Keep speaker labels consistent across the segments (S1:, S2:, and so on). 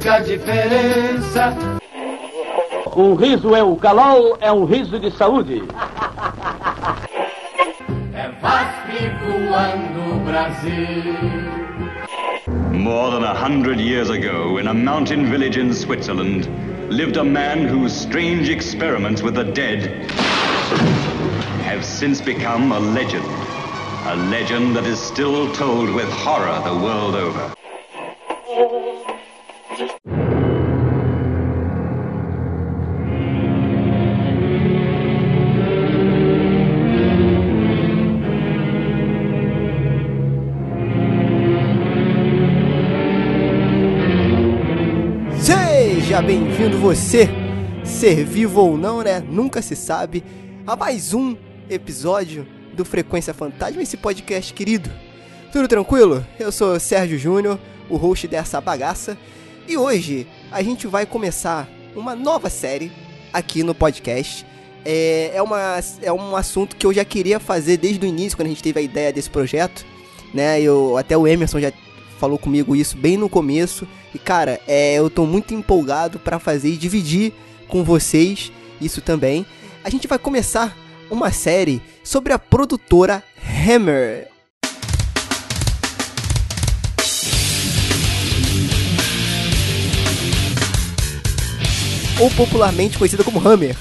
S1: marca a diferença.
S2: Um riso é o calol, é um riso de saúde.
S1: É VASP voando Brasil.
S3: More than a hundred years ago, in a mountain village in Switzerland, lived a man whose strange experiments with the dead have since become a legend. A legend that is still told with horror the world over.
S4: Bem-vindo você, ser vivo ou não, né? Nunca se sabe, a mais um episódio do Frequência Fantasma, esse podcast querido. Tudo tranquilo? Eu sou Sérgio Júnior, o host dessa bagaça, e hoje a gente vai começar uma nova série aqui no podcast. É, é, uma, é um assunto que eu já queria fazer desde o início, quando a gente teve a ideia desse projeto, né? Eu, até o Emerson já falou comigo isso bem no começo. E cara, é, eu tô muito empolgado para fazer e dividir com vocês isso também. A gente vai começar uma série sobre a produtora Hammer. Ou popularmente conhecida como Hammer,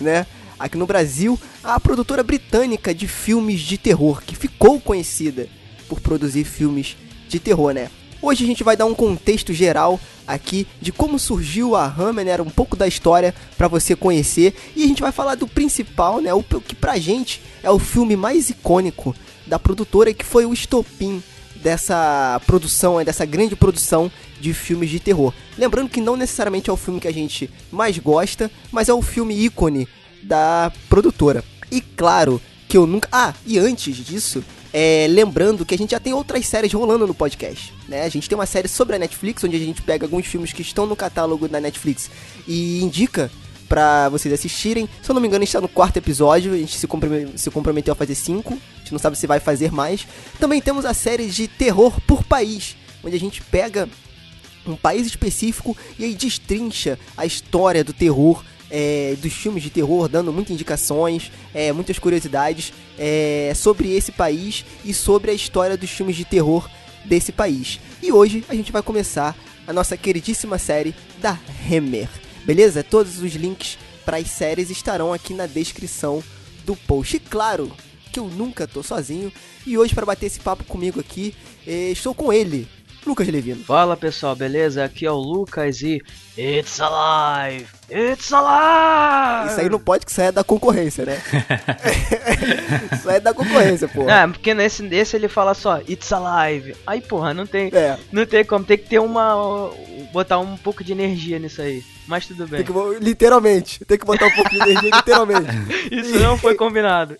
S4: né? Aqui no Brasil, a produtora britânica de filmes de terror, que ficou conhecida por produzir filmes de terror, né? Hoje a gente vai dar um contexto geral aqui de como surgiu a Hammer, né? Um pouco da história para você conhecer e a gente vai falar do principal, né? O que pra gente é o filme mais icônico da produtora que foi o estopim dessa produção, né? dessa grande produção de filmes de terror. Lembrando que não necessariamente é o filme que a gente mais gosta, mas é o filme ícone da produtora. E claro que eu nunca. Ah, e antes disso, é, lembrando que a gente já tem outras séries rolando no podcast. Né? A gente tem uma série sobre a Netflix, onde a gente pega alguns filmes que estão no catálogo da Netflix e indica para vocês assistirem. Se eu não me engano, está no quarto episódio, a gente se, se comprometeu a fazer cinco. A gente não sabe se vai fazer mais. Também temos a série de terror por país, onde a gente pega um país específico e aí destrincha a história do terror é, dos filmes de terror, dando muitas indicações, é, muitas curiosidades é, sobre esse país e sobre a história dos filmes de terror desse país. E hoje a gente vai começar a nossa queridíssima série da Hammer, beleza? Todos os links para as séries estarão aqui na descrição do post. E claro que eu nunca tô sozinho e hoje para bater esse papo comigo aqui, é, estou com ele, Lucas Levino.
S5: Fala pessoal, beleza? Aqui é o Lucas e It's Alive! It's Alive!
S4: Isso aí não pode que saia da concorrência, né? Isso aí é da concorrência, pô.
S5: É, porque nesse, nesse ele fala só It's Alive. Aí, porra, não tem,
S4: É.
S5: não tem como, tem que ter uma. botar um pouco de energia nisso aí. Mas tudo bem.
S4: Tem que, literalmente, tem que botar um pouco de energia, literalmente.
S5: Isso não foi combinado.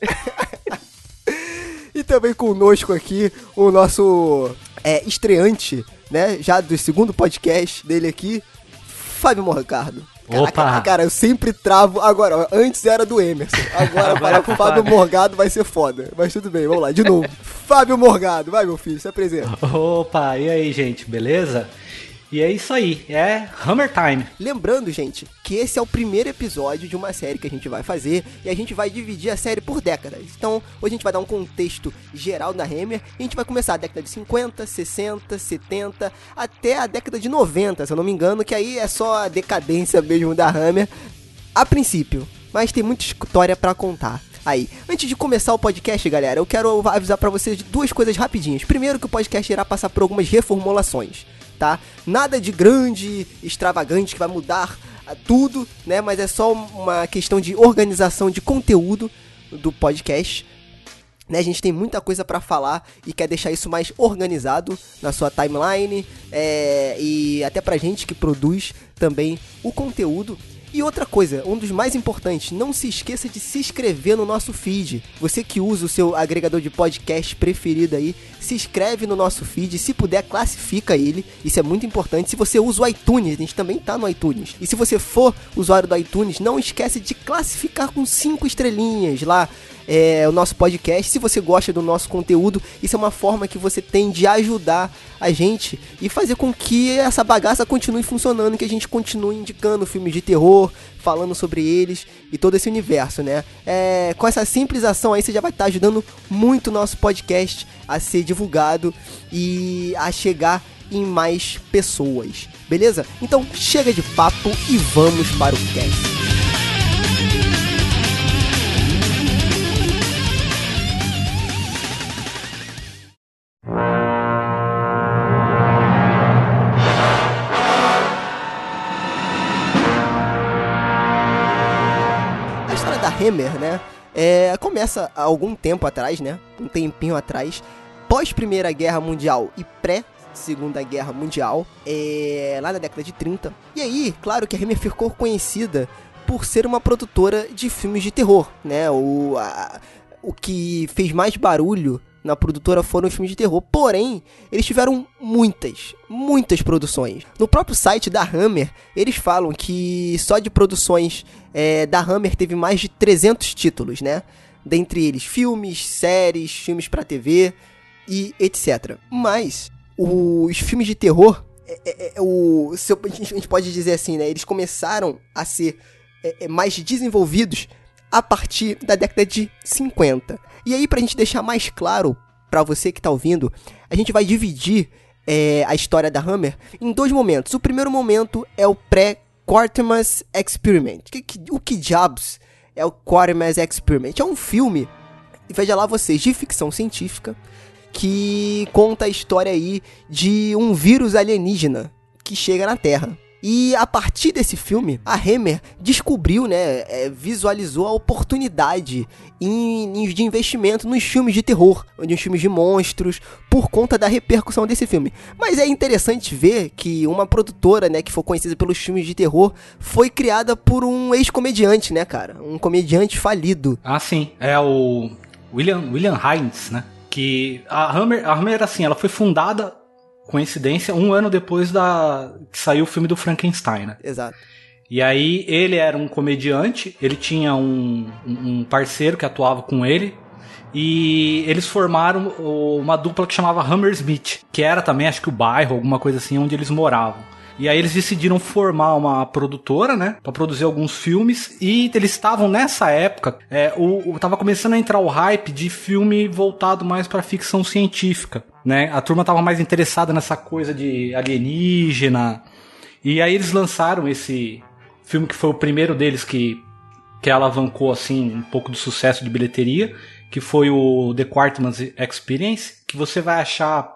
S4: E também conosco aqui o nosso é, estreante, né? Já do segundo podcast dele aqui, Fábio Morgardo. Caraca,
S6: Opa!
S4: Cara, eu sempre travo. Agora, antes era do Emerson. Agora,
S6: Agora
S4: falar
S6: é
S4: com o Fábio. Morgado vai ser foda. Mas tudo bem, vamos lá, de novo. Fábio Morgado, vai meu filho, se apresenta.
S6: Opa, e aí, gente, beleza? E é isso aí, é Hammer Time.
S4: Lembrando, gente, que esse é o primeiro episódio de uma série que a gente vai fazer e a gente vai dividir a série por décadas. Então, hoje a gente vai dar um contexto geral da Hammer e a gente vai começar a década de 50, 60, 70, até a década de 90, se eu não me engano, que aí é só a decadência mesmo da Hammer a princípio. Mas tem muita história pra contar. Aí, antes de começar o podcast, galera, eu quero avisar pra vocês duas coisas rapidinhas. Primeiro que o podcast irá passar por algumas reformulações tá? Nada de grande, extravagante que vai mudar ah, tudo, né? Mas é só uma questão de organização de conteúdo do podcast. Né, a gente tem muita coisa pra falar e quer deixar isso mais organizado na sua timeline é, e até pra gente que produz também o conteúdo. E outra coisa, um dos mais importantes, não se esqueça de se inscrever no nosso feed. Você que usa o seu agregador de podcast preferido aí, se inscreve no nosso feed, se puder classifica ele, isso é muito importante. Se você usa o iTunes, a gente também tá no iTunes. E se você for usuário do iTunes, não esquece de classificar com cinco estrelinhas lá. É, o nosso podcast. Se você gosta do nosso conteúdo, isso é uma forma que você tem de ajudar a gente e fazer com que essa bagaça continue funcionando, que a gente continue indicando filmes de terror, falando sobre eles e todo esse universo, né? É, com essa simples ação aí, você já vai estar ajudando muito o nosso podcast a ser divulgado e a chegar em mais pessoas, beleza? Então chega de papo e vamos para o cast. Hammer, né? É, começa há algum tempo atrás, né? Um tempinho atrás, pós Primeira Guerra Mundial e pré Segunda Guerra Mundial, é, lá na década de 30. E aí, claro que a Hammer ficou conhecida por ser uma produtora de filmes de terror, né? O, a- o que fez mais barulho na produtora foram os filmes de terror. Porém, eles tiveram muitas, muitas produções. No próprio site da Hammer, eles falam que só de produções é, da Hammer teve mais de 300 títulos, né? Dentre eles filmes, séries, filmes pra TV e etc. Mas os filmes de terror, é, é, é, o, se a gente pode dizer assim, né? Eles começaram a ser é, é, mais desenvolvidos a partir da década de 50. E aí, pra gente deixar mais claro pra você que tá ouvindo, a gente vai dividir é, a história da Hammer em dois momentos. O primeiro momento é o pré-Quartermass Experiment. Que- que- o que diabos é o Quartermass Experiment? É um filme, veja lá vocês, de ficção científica, que conta a história aí de um vírus alienígena que chega na Terra. E a partir desse filme, a Hammer descobriu, né, é, visualizou a oportunidade em, de investimento nos filmes de terror, nos filmes de monstros, por conta da repercussão desse filme. Mas é interessante ver que uma produtora, né, que foi conhecida pelos filmes de terror, foi criada por um ex-comediante, né, cara? Um comediante falido.
S6: Ah, sim. É o William, William Hines, né? Que a Hammer, a Hammer, assim, ela foi fundada, coincidência, um ano depois da que saiu o filme do Frankenstein, né?
S4: Exato.
S6: E aí ele era um comediante, ele tinha um, um parceiro que atuava com ele. E eles formaram uma dupla que chamava Hammersmith, que era também, acho que o bairro, alguma coisa assim, onde eles moravam. E aí eles decidiram formar uma produtora, né, Pra produzir alguns filmes. E eles estavam nessa época, é, o, o- tava começando a entrar o hype de filme voltado mais pra ficção científica, né? A turma tava mais interessada nessa coisa de alienígena. E aí eles lançaram esse filme que foi o primeiro deles que que alavancou assim um pouco do sucesso de bilheteria, que foi o The Quartman's Experience, que você vai achar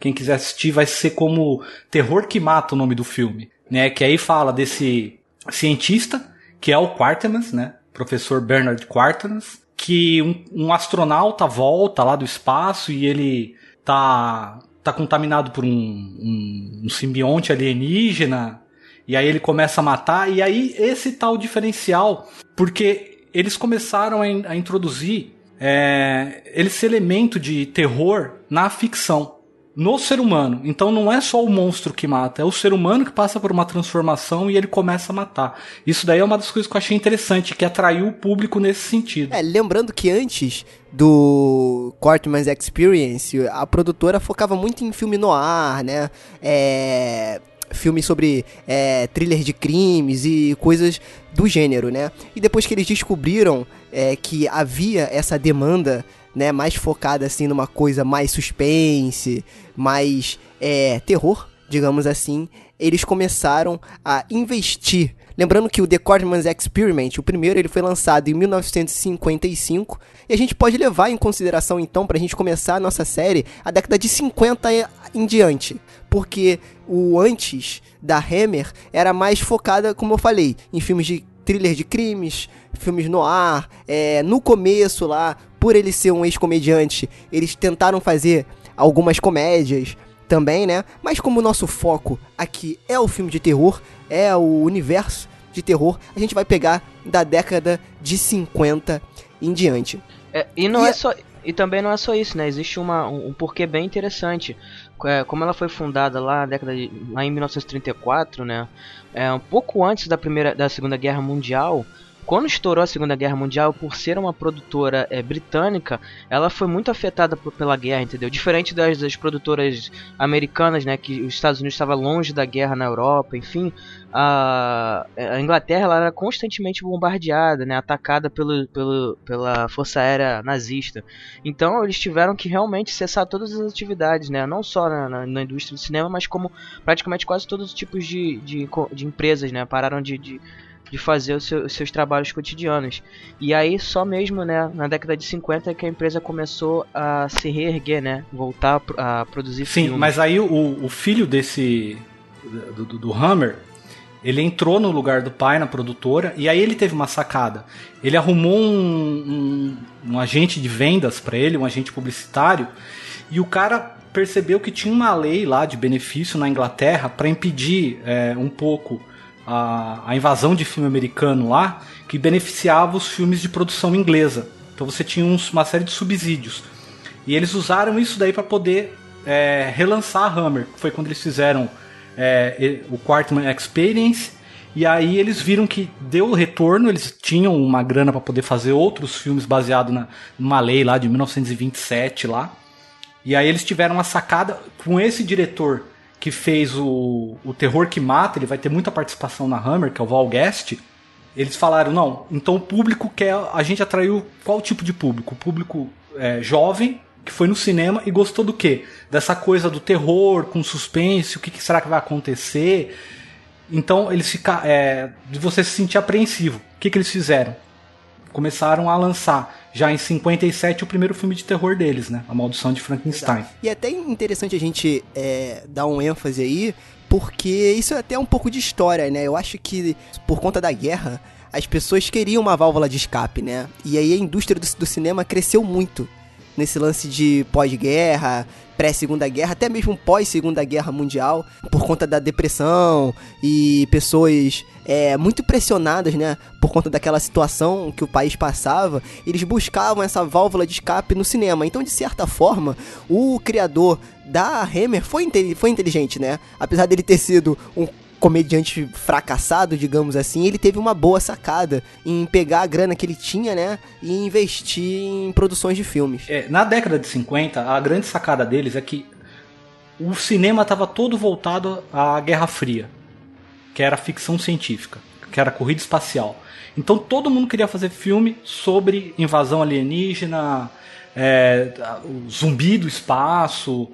S6: quem quiser assistir vai ser como Terror que Mata o nome do filme, né? Que aí fala desse cientista que é o Quartmans, né? Professor Bernard Quartmans, que um, um astronauta volta lá do espaço e ele tá tá contaminado por um, um, um simbionte alienígena e aí ele começa a matar e aí esse tal diferencial porque eles começaram a, in- a introduzir é, esse elemento de terror na ficção no ser humano. Então não é só o monstro que mata, é o ser humano que passa por uma transformação e ele começa a matar. Isso daí é uma das coisas que eu achei interessante, que atraiu o público nesse sentido.
S4: É, lembrando que antes do Quartman's Experience, a produtora focava muito em filme noir, né? É, filme sobre é, thriller de crimes e coisas do gênero, né? E depois que eles descobriram é, que havia essa demanda, né, mais focada assim numa coisa mais suspense, mais é, terror, digamos assim, eles começaram a investir. Lembrando que o The Quartman's Experiment, o primeiro, ele foi lançado em 1955 e a gente pode levar em consideração então pra gente começar a nossa série a década de 50 e- em diante, porque o antes da Hammer era mais focada, como eu falei, em filmes de thriller de crimes, filmes no ar. É, no começo lá, por ele ser um ex-comediante, eles tentaram fazer algumas comédias também, né? Mas como o nosso foco aqui é o filme de terror, é o universo de terror, a gente vai pegar da década de 50 em diante.
S5: É, e não
S4: E
S5: é só. E também não é só isso, né? Existe uma, um, um porquê bem interessante. É, como ela foi fundada lá na década de, lá em 1934, né? É, um pouco antes da primeira, da Segunda Guerra Mundial, quando estourou a Segunda Guerra Mundial, por ser uma produtora é, britânica, ela foi muito afetada por, pela guerra, entendeu? Diferente das, das, produtoras americanas, né, que os Estados Unidos estavam longe da guerra na Europa, enfim, a, a Inglaterra ela era constantemente bombardeada, né, atacada pelo, pelo, pela força aérea nazista. Então eles tiveram que realmente cessar todas as atividades, né, não só na, na, na indústria do cinema, mas como praticamente quase todos os tipos de, de, de empresas, né, pararam de, de de fazer os, seu, os seus trabalhos cotidianos. E aí só mesmo né, na década de 50 é que a empresa começou a se reerguer, né? Voltar a produzir
S6: Sim,
S5: filmes.
S6: mas aí o, o filho desse. Do, do, do Hammer, ele entrou no lugar do pai na produtora e aí ele teve uma sacada. Ele arrumou um, um, um agente de vendas para ele, um agente publicitário, e o cara percebeu que tinha uma lei lá de benefício na Inglaterra para impedir é, um pouco a, a invasão de filme americano lá que beneficiava os filmes de produção inglesa. Então você tinha uns, uma série de subsídios. E eles usaram isso daí para poder é, relançar a Hammer. Foi quando eles fizeram é, o Quartman Experience. E aí eles viram que deu retorno, eles tinham uma grana para poder fazer outros filmes baseados na, numa lei lá de 1927 lá. E aí eles tiveram uma sacada com esse diretor que fez o, o Terror que Mata, ele vai ter muita participação na Hammer, que é o Val Guest. Eles falaram, não, então o público quer. A gente atraiu qual tipo de público? O público é, jovem, que foi no cinema e gostou do quê? Dessa coisa do terror, com suspense, o que, que será que vai acontecer? Então eles ficam. É, de você se sentir apreensivo. O que, que eles fizeram? começaram a lançar já em 57 o primeiro filme de terror deles, né? A Maldição de Frankenstein.
S4: E é até interessante a gente é, dar um ênfase aí, porque isso é até um pouco de história, né? Eu acho que por conta da guerra, as pessoas queriam uma válvula de escape, né? E aí a indústria do, do cinema cresceu muito nesse lance de pós-guerra, pré-segunda guerra, até mesmo pós-segunda guerra mundial, por conta da depressão e pessoas é, muito pressionadas, né, por conta daquela situação que o país passava, eles buscavam essa válvula de escape no cinema. Então, de certa forma, o criador da Hammer foi, foi inteligente, né? Apesar dele ter sido um comediante fracassado, digamos assim, ele teve uma boa sacada em pegar a grana que ele tinha, né, e investir em produções de filmes.
S6: É, na década de 50, a grande sacada deles é que o cinema estava todo voltado à Guerra Fria, que era ficção científica, que era corrida espacial. Então todo mundo queria fazer filme sobre invasão alienígena, é, zumbi do espaço.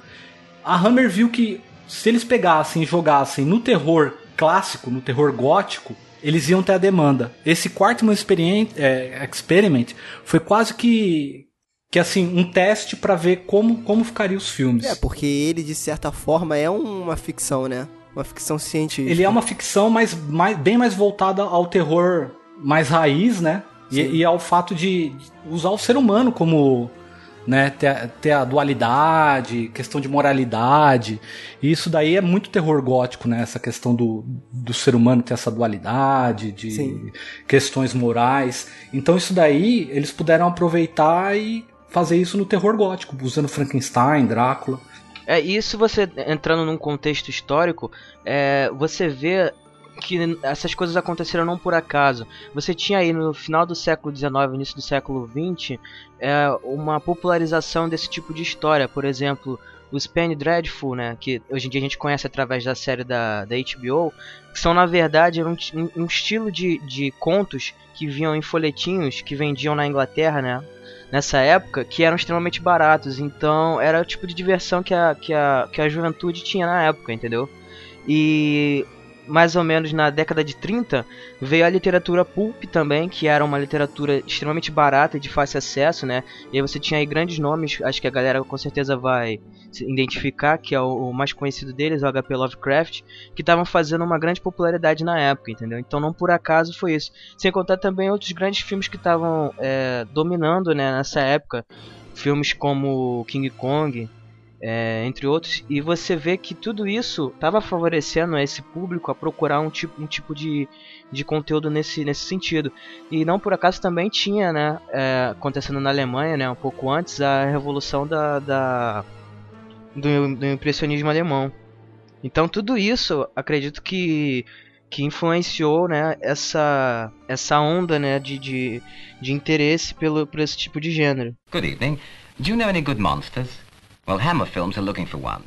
S6: A Hammer viu que se eles pegassem e jogassem no terror clássico, no terror gótico, eles iam ter a demanda. Esse Quartman Experiment, é, Experiment foi quase que que assim um teste para ver como como ficariam os filmes.
S4: É, porque ele de certa forma é uma ficção, né? Uma ficção científica.
S6: Ele é uma ficção, mas mais, bem mais voltada ao terror mais raiz, né? E, e, ao fato de usar o ser humano como né, ter, ter, a dualidade, questão de moralidade. E isso daí é muito terror gótico, né? Essa questão do, do ser humano ter essa dualidade, de Sim. questões morais. Então isso daí eles puderam aproveitar e fazer isso no terror gótico, usando Frankenstein, Drácula.
S5: É, isso você entrando num contexto histórico, é, você vê que essas coisas aconteceram não por acaso. Você tinha aí no final do século XIX, início do século XX, é, uma popularização desse tipo de história. Por exemplo, os Penny Dreadful, né, que hoje em dia a gente conhece através da série da, da HBO, que são na verdade um, um estilo de, de contos que vinham em folhetinhos que vendiam na Inglaterra, né, nessa época, que eram extremamente baratos. Então era o tipo de diversão que a, que a, que a juventude tinha na época, entendeu? E mais ou menos na década de 30, veio a literatura pulp também, que era uma literatura extremamente barata e de fácil acesso, né? E aí você tinha aí grandes nomes, acho que a galera com certeza vai identificar, que é o, mais conhecido deles, o HP Lovecraft, que estavam fazendo uma grande popularidade na época, entendeu? Então não por acaso foi isso. Sem contar também outros grandes filmes que estavam é, dominando né, nessa época, filmes como King Kong, é, entre outros, e você vê que tudo isso estava favorecendo esse público a procurar um tipo, um tipo de, de conteúdo nesse, nesse sentido. E não por acaso também tinha, né, é, acontecendo na Alemanha, né, um pouco antes, a revolução da, da do, do impressionismo alemão. Então tudo isso, acredito que que influenciou né, essa, essa onda né, de, de, de interesse pelo, por esse tipo de gênero.
S7: Good evening. Do you know any good monsters? Well, Hammer Films are looking for one.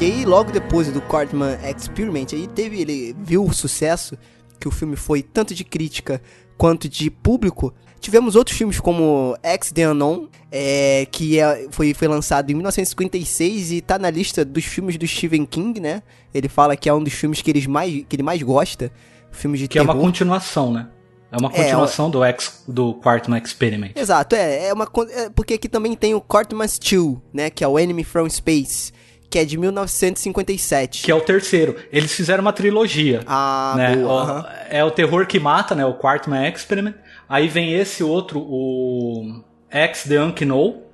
S4: E aí, logo depois do Cartman Experiment, aí teve, ele viu o sucesso que o filme foi tanto de crítica quanto de público. Tivemos outros filmes como X The Unknown, é, que é, foi, foi lançado em 1956 e tá na lista dos filmes do Stephen King, né? Ele fala que é um dos filmes que, eles mais, que ele mais gosta, filmes de
S6: que
S4: terror.
S6: é uma continuação, né? É uma continuação é, do X do Quartman Experiment.
S4: Exato, é, é uma é, porque aqui também tem o Quartman's 2, né, que é o Enemy from Space, que é de 1957.
S6: Que é o terceiro. Eles fizeram uma trilogia.
S4: Ah,
S6: né?
S4: boa.
S6: O. É o terror que mata, né? O Quartman Experiment. Aí vem esse outro, o X The Unknown.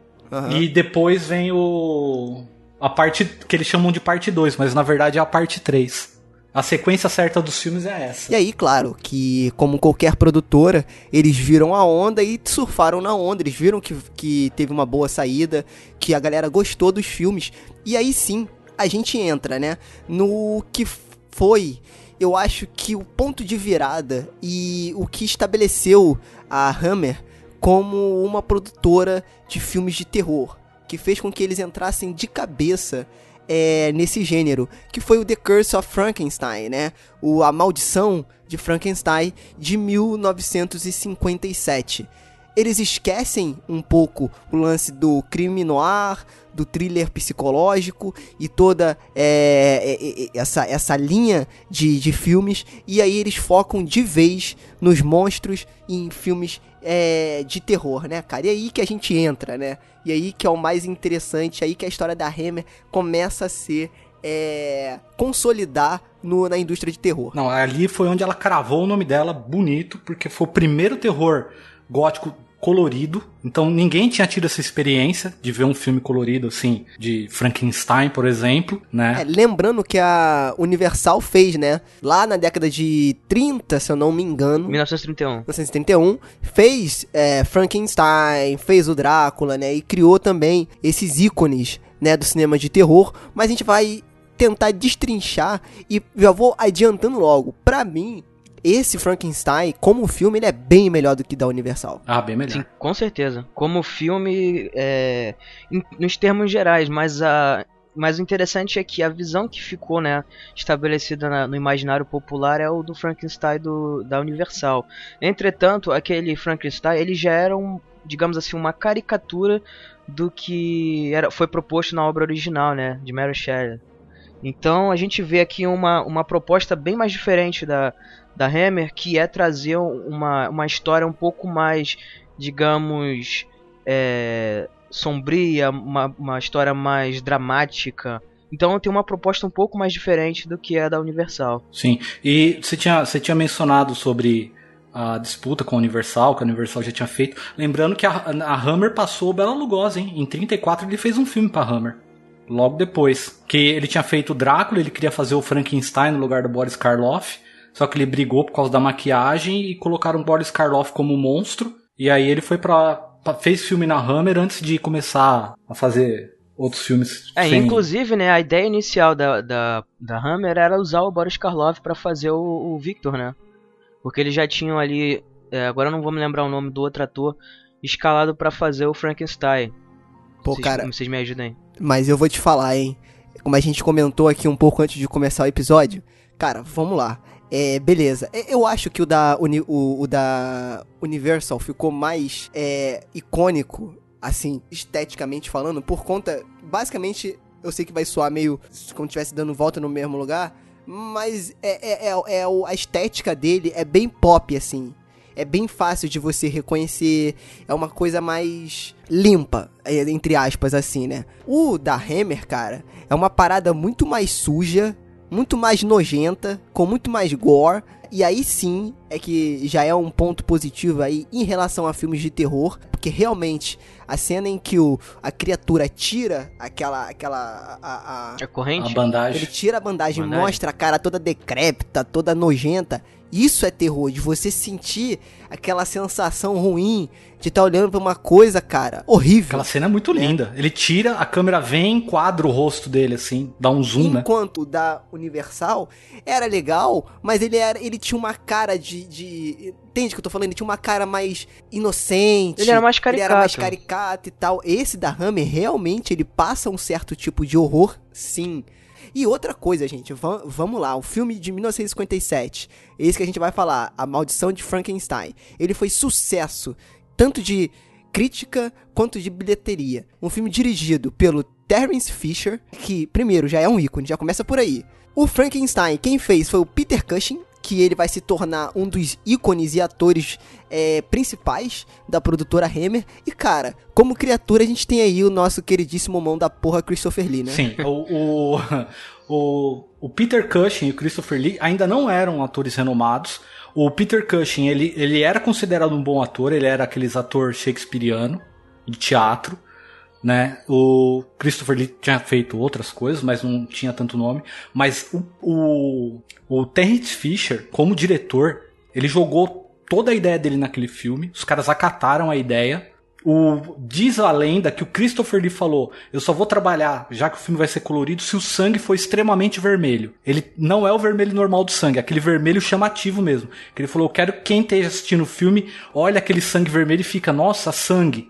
S6: E depois vem o. A parte que eles chamam de parte 2, mas na verdade é a parte 3. A sequência certa dos filmes é essa.
S4: E aí, claro, que como qualquer produtora, eles viram a onda e surfaram na onda. Eles viram que, que teve uma boa saída, que a galera gostou dos filmes. E aí sim, a gente entra, né? No que foi, eu acho que o ponto de virada e o que estabeleceu a Hammer como uma produtora de filmes de terror. Que fez com que eles entrassem de cabeça é, nesse gênero, que foi o The Curse of Frankenstein, né? O A Maldição de Frankenstein de 1957. Eles esquecem um pouco o lance do crime noir, do thriller psicológico e toda é, é, é, essa, essa linha de, de filmes, e aí eles focam de vez nos monstros e em filmes é, de terror, né, cara? E aí que a gente entra, né? E aí que é o mais interessante, aí que a história da Hammer começa a ser é, consolidar no, na indústria de terror.
S6: Não, ali foi onde ela cravou o nome dela bonito, porque foi o primeiro terror gótico colorido. Então ninguém tinha tido essa experiência de ver um filme colorido assim, de Frankenstein, por exemplo, né?
S4: É, lembrando que a Universal fez, né? Lá na década de 30, se eu não me engano.
S5: 1931.
S4: 1931, fez é, Frankenstein, fez o Drácula, né? E criou também esses ícones, né, do cinema de terror. Mas a gente vai tentar destrinchar e já vou adiantando logo. Pra mim, esse Frankenstein, como filme, ele é bem melhor do que da Universal.
S6: Ah, bem melhor. Sim,
S5: com certeza. Como filme, é, em, nos termos gerais, mas a, mas o interessante é que a visão que ficou né, estabelecida na, no imaginário popular é o do Frankenstein do, da Universal. Entretanto, aquele Frankenstein ele já era um, digamos assim, uma caricatura do que era, foi proposto na obra original, né, de Mary Shelley. Então a gente vê aqui uma, uma proposta bem mais diferente da, da Hammer, que é trazer uma, uma história um pouco mais, digamos, é, sombria, uma, uma história mais dramática. Então tem uma proposta um pouco mais diferente do que é da Universal.
S6: Sim, e você tinha, você tinha mencionado sobre a disputa com a Universal, que a Universal já tinha feito. Lembrando que a, a Hammer passou o Bela Lugosi, hein? Em 34 ele fez um filme pra Hammer. Logo depois. Que ele tinha feito o Drácula, ele queria fazer o Frankenstein no lugar do Boris Karloff. Só que ele brigou por causa da maquiagem e colocaram o Boris Karloff como monstro. E aí ele foi pra. pra fez filme na Hammer antes de começar a fazer outros filmes.
S5: É,
S6: sem...
S5: inclusive, né, a ideia inicial da, da, da Hammer era usar o Boris Karloff para fazer o, o, Victor, né? Porque eles já tinham ali. É, agora eu não vou me lembrar o nome do outro ator escalado para fazer o Frankenstein.
S4: Pô,
S5: vocês,
S4: cara.
S5: Vocês me ajudem.
S4: Mas eu vou te falar, hein? Como a gente comentou aqui um pouco antes de começar o episódio. Cara, vamos lá. É, beleza. Eu acho que o da, o, o da Universal ficou mais é, icônico, assim, esteticamente falando, por conta. Basicamente, eu sei que vai soar meio como estivesse dando volta no mesmo lugar, mas é, é, é, é a estética dele é bem pop, assim. É bem fácil de você reconhecer. É uma coisa mais limpa, é, entre aspas, assim, né? O da Hammer, cara, é uma parada muito mais suja muito mais nojenta, com muito mais gore. E aí sim é que já é um ponto positivo aí em relação a filmes de terror, porque realmente a cena em que o, a criatura tira aquela aquela a,
S5: a, a corrente,
S6: a bandagem,
S4: ele tira a bandagem, bandagem, mostra a cara toda decrépita, toda nojenta. Isso é terror, de você sentir aquela sensação ruim de estar tá olhando pra uma coisa, cara, horrível.
S6: Aquela cena é muito linda. Ele tira, a câmera vem, enquadra o rosto dele, assim, dá um zoom,
S4: Enquanto
S6: né?
S4: Enquanto da Universal era legal, mas ele era, ele tinha uma cara de, de, entende o que eu tô falando? Ele tinha uma cara mais inocente.
S5: Ele era mais caricato.
S4: Ele era mais caricato e tal. Esse da Hammer realmente ele passa um certo tipo de horror, sim. E outra coisa, gente, vamos lá, o filme de 1957, esse que a gente vai falar, A Maldição de Frankenstein, ele foi sucesso, tanto de crítica quanto de bilheteria. Um filme dirigido pelo Terence Fisher, que, primeiro, já é um ícone, já começa por aí. O Frankenstein, quem fez foi o Peter Cushing, que ele vai se tornar um dos ícones e atores é, principais da produtora Hammer. E, cara, como criatura, a gente tem aí o nosso queridíssimo mão da porra Christopher Lee, né?
S6: Sim, o, o, o, o Peter Cushing e o Christopher Lee ainda não eram atores renomados. O Peter Cushing, ele, ele era considerado um bom ator, ele era aqueles ator shakespeariano, de teatro né? O Christopher Lee tinha feito outras coisas, mas não tinha tanto nome. Mas o, o, o Terrence Fisher, como diretor, ele jogou toda a ideia dele naquele filme. Os caras acataram a ideia. O, diz a lenda que o Christopher Lee falou: Eu só vou trabalhar, já que o filme vai ser colorido, se o sangue for extremamente vermelho. Ele não é o vermelho normal do sangue, é aquele vermelho chamativo mesmo. Que ele falou: Eu quero que quem esteja assistindo o filme olhe aquele sangue vermelho e fica: Nossa, sangue.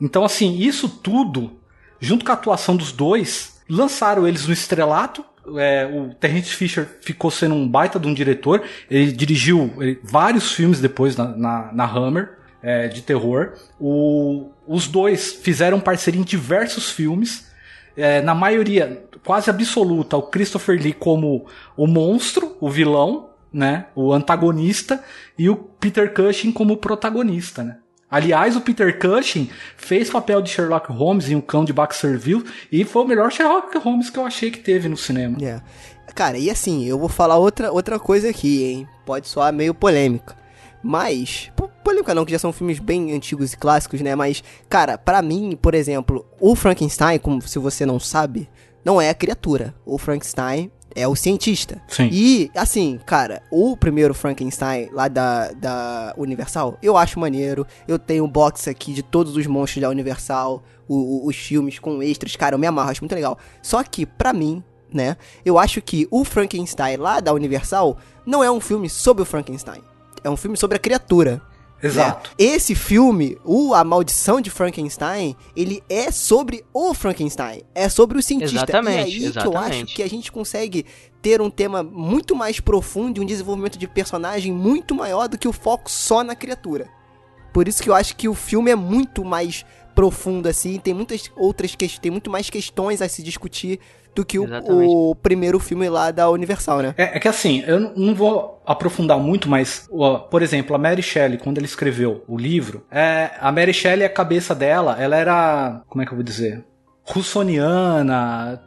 S6: Então, assim, isso tudo, junto com a atuação dos dois, lançaram eles no estrelato. É, o Terrence Fisher ficou sendo um baita de um diretor. Ele dirigiu vários filmes depois na, na, na Hammer. É, de terror. O, os dois fizeram parceria em diversos filmes. É, na maioria, quase absoluta, o Christopher Lee como o monstro, o vilão, né? O antagonista, e o Peter Cushing como protagonista, né? Aliás, o Peter Cushing fez papel de Sherlock Holmes em O Cão de Baskerville e foi o melhor Sherlock Holmes que eu achei que teve no cinema.
S4: É. Cara, e assim, eu vou falar outra, outra coisa aqui, hein? Pode soar meio polêmica. Mas, polêmica não, que já são filmes bem antigos e clássicos, né? Mas, cara, para mim, por exemplo, o Frankenstein, como se você não sabe, não é a criatura. O Frankenstein é o cientista.
S6: Sim.
S4: E, assim, cara, o primeiro Frankenstein lá da, da Universal, eu acho maneiro. Eu tenho um box aqui de todos os monstros da Universal, o, o, os filmes com extras, cara, eu me amarro, acho muito legal. Só que, pra mim, né, eu acho que o Frankenstein lá da Universal não é um filme sobre o Frankenstein. É um filme sobre a criatura.
S6: Exato.
S4: Né? Esse filme, o A Maldição de Frankenstein, ele é sobre o Frankenstein. É sobre o cientista.
S5: Exatamente,
S4: e é aí
S5: exatamente.
S4: que eu acho que a gente consegue ter um tema muito mais profundo e um desenvolvimento de personagem muito maior do que o foco só na criatura. Por isso que eu acho que o filme é muito mais profundo assim, tem muitas outras questões, tem muito mais questões a se discutir do que o, o, primeiro filme lá da Universal, né?
S6: É, é, que assim, eu não vou aprofundar muito, mas, por exemplo, a Mary Shelley, quando ele escreveu o livro, é, a Mary Shelley, a cabeça dela, ela era, como é que eu vou dizer? Russoniana,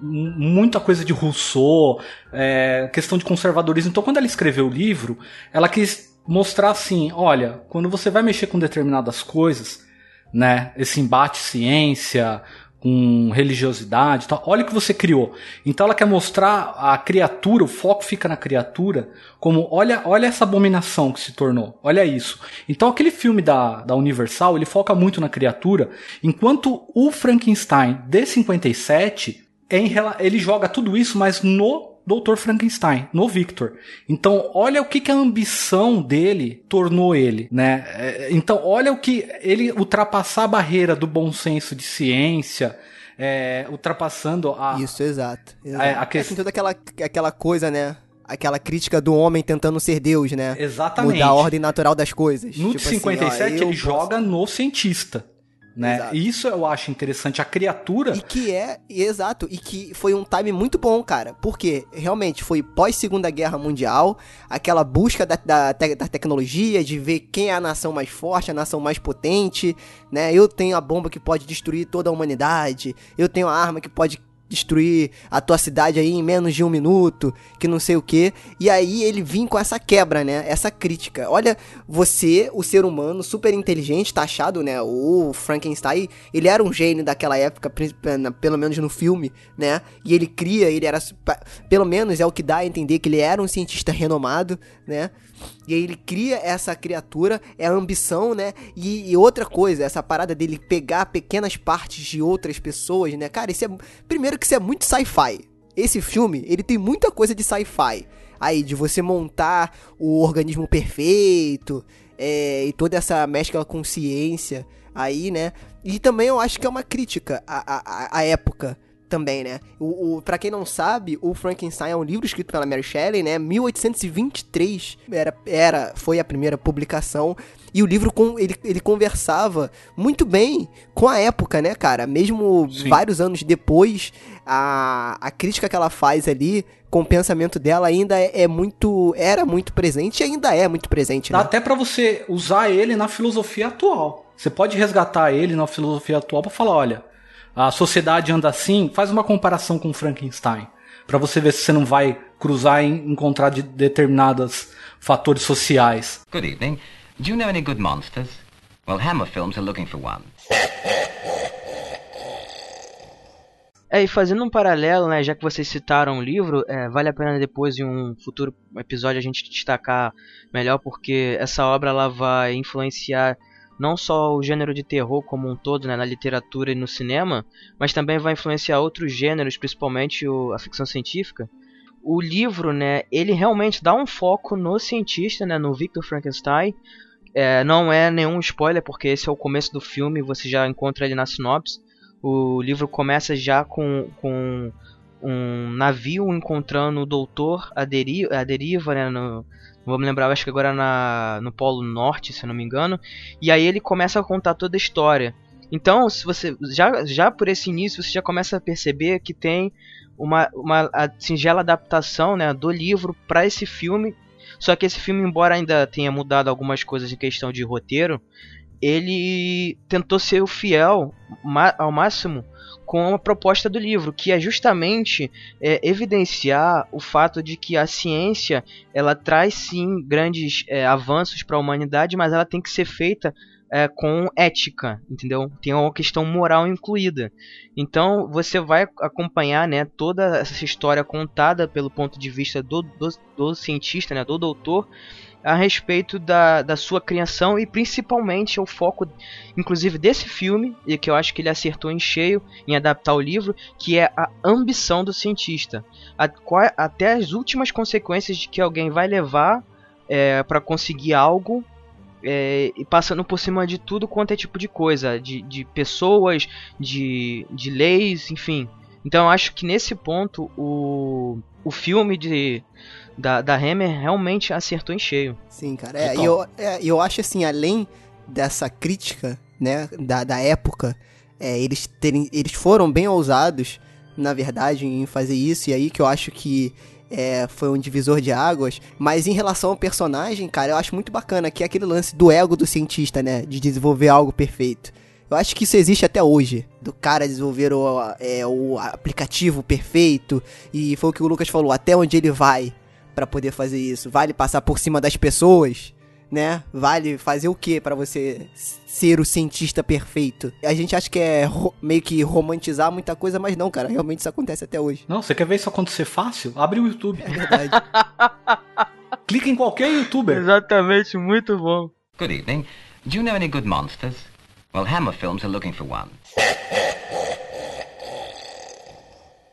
S6: muita coisa de Rousseau, é, questão de conservadorismo. Então, quando ela escreveu o livro, ela quis mostrar assim, olha, quando você vai mexer com determinadas coisas, né, esse embate ciência, com religiosidade tal. Olha o que você criou. Então ela quer mostrar a criatura, o foco fica na criatura, como olha, olha essa abominação que se tornou. Olha isso. Então aquele filme da, da Universal, ele foca muito na criatura, enquanto o Frankenstein de 57 é em, ele joga tudo isso, mas no Dr. Frankenstein, no Victor. Então, olha o que, que a ambição dele tornou ele, né? É, então, olha o que ele ultrapassar a barreira do bom senso de ciência, é, ultrapassando a.
S4: Isso, exato. exato. A, a que... é, tem toda aquela, aquela coisa, né? Aquela crítica do homem tentando ser Deus, né?
S6: Exatamente.
S4: Mudar a ordem natural das coisas.
S6: No tipo 57, assim, ó, ele posso... joga no cientista né? Exato. Isso eu acho interessante. A criatura.
S4: E que é, exato, e que foi um time muito bom, cara. Porque realmente foi pós Segunda Guerra Mundial, aquela busca da, da, da, tecnologia, de ver quem é a nação mais forte, a nação mais potente, né? Eu tenho a bomba que pode destruir toda a humanidade, eu tenho a arma que pode destruir a tua cidade aí em menos de um minuto, que não sei o que. E aí ele vem com essa quebra, né? Essa crítica. Olha, você, o ser humano, super inteligente, taxado, né? O Frankenstein, ele era um gênio daquela época, pelo menos no filme, né? E ele cria, ele era. Pelo menos é o que dá a entender que ele era um cientista renomado, né? E aí ele cria essa criatura, é a ambição, né? E, e, outra coisa, essa parada dele pegar pequenas partes de outras pessoas, né? Cara, isso é. Primeiro que isso é muito sci-fi. Esse filme, ele tem muita coisa de sci-fi. Aí, de você montar o organismo perfeito, é, e toda essa mescla com ciência aí, né? E também eu acho que é uma crítica à, à, à época também, né? O, o, pra quem não sabe, o Frankenstein é um livro escrito pela Mary Shelley, né? 1823 era, era, foi a primeira publicação. E o livro, com, ele, ele conversava muito bem com a época, né, cara? Mesmo Sim. vários anos depois, a, a crítica que ela faz ali com o pensamento dela ainda é, é, muito era muito presente e ainda é muito presente.
S6: Dá
S4: né?
S6: até para você usar ele na filosofia atual. Você pode resgatar ele na filosofia atual para falar, olha, a sociedade anda assim, faz uma comparação com Frankenstein, para você ver se você não vai cruzar e encontrar de determinados fatores sociais.
S7: Good evening. Do you know any good monsters? Well, Hammer Films are looking for one.
S5: É, e fazendo um paralelo, né, já que vocês citaram o livro, é, vale a pena depois em um futuro episódio a gente destacar melhor, porque essa obra ela vai influenciar não só o gênero de terror como um todo, né, na literatura e no cinema, mas também vai influenciar outros gêneros, principalmente o, a ficção científica. O livro, né, ele realmente dá um foco no cientista, né, no Victor Frankenstein. É, não é nenhum spoiler, porque esse é o começo do filme, você já encontra ele na sinopse. O livro começa já com, com um navio encontrando o doutor à deriva, à deriva né, no, vou me lembrar, acho que agora na, no Polo Norte, se não me engano. E aí ele começa a contar toda a história. Então, se você já, já por esse início você já começa a perceber que tem uma, uma singela adaptação né, do livro para esse filme. Só que esse filme, embora ainda tenha mudado algumas coisas em questão de roteiro, ele tentou ser fiel ao máximo com a proposta do livro, que é justamente é, evidenciar o fato de que a ciência ela traz sim grandes é, avanços para a humanidade, mas ela tem que ser feita é, com ética, entendeu? Tem uma questão moral incluída. Então você vai acompanhar, né, toda essa história contada pelo ponto de vista do, do, do cientista, né, do doutor, a respeito da, da sua criação e principalmente o foco, inclusive, desse filme, e que eu acho que ele acertou em cheio em adaptar o livro, que é a ambição do cientista. A, até as últimas consequências de que alguém vai levar é, para conseguir algo é, e passando por cima de tudo quanto é tipo de coisa, de, de pessoas, de, de leis, enfim. Então eu acho que nesse ponto o, o filme de da, da Hammer realmente acertou em cheio.
S4: Sim, cara. É, e eu, é, eu acho assim, além dessa crítica, né, da, da época, é, eles, terem, eles foram bem ousados, na verdade, em fazer isso, e aí que eu acho que é, foi um divisor de águas. Mas em relação ao personagem, cara, eu acho muito bacana que é aquele lance do ego do cientista, né, de desenvolver algo perfeito. Eu acho que isso existe até hoje. Do cara desenvolver o, é, o aplicativo perfeito. E foi o que o Lucas falou, até onde ele vai para poder fazer isso? Vale passar por cima das pessoas? Né? Vale fazer o que para você ser o cientista perfeito? A gente acha que é meio que romantizar muita coisa, mas não, cara. Realmente isso acontece até hoje.
S6: Não, você quer ver isso acontecer fácil? Abre o YouTube.
S4: É verdade.
S6: Clica em qualquer youtuber.
S5: Exatamente, muito bom.
S7: Good evening. Do you know any good monsters? Well, Hammer Films are looking for one.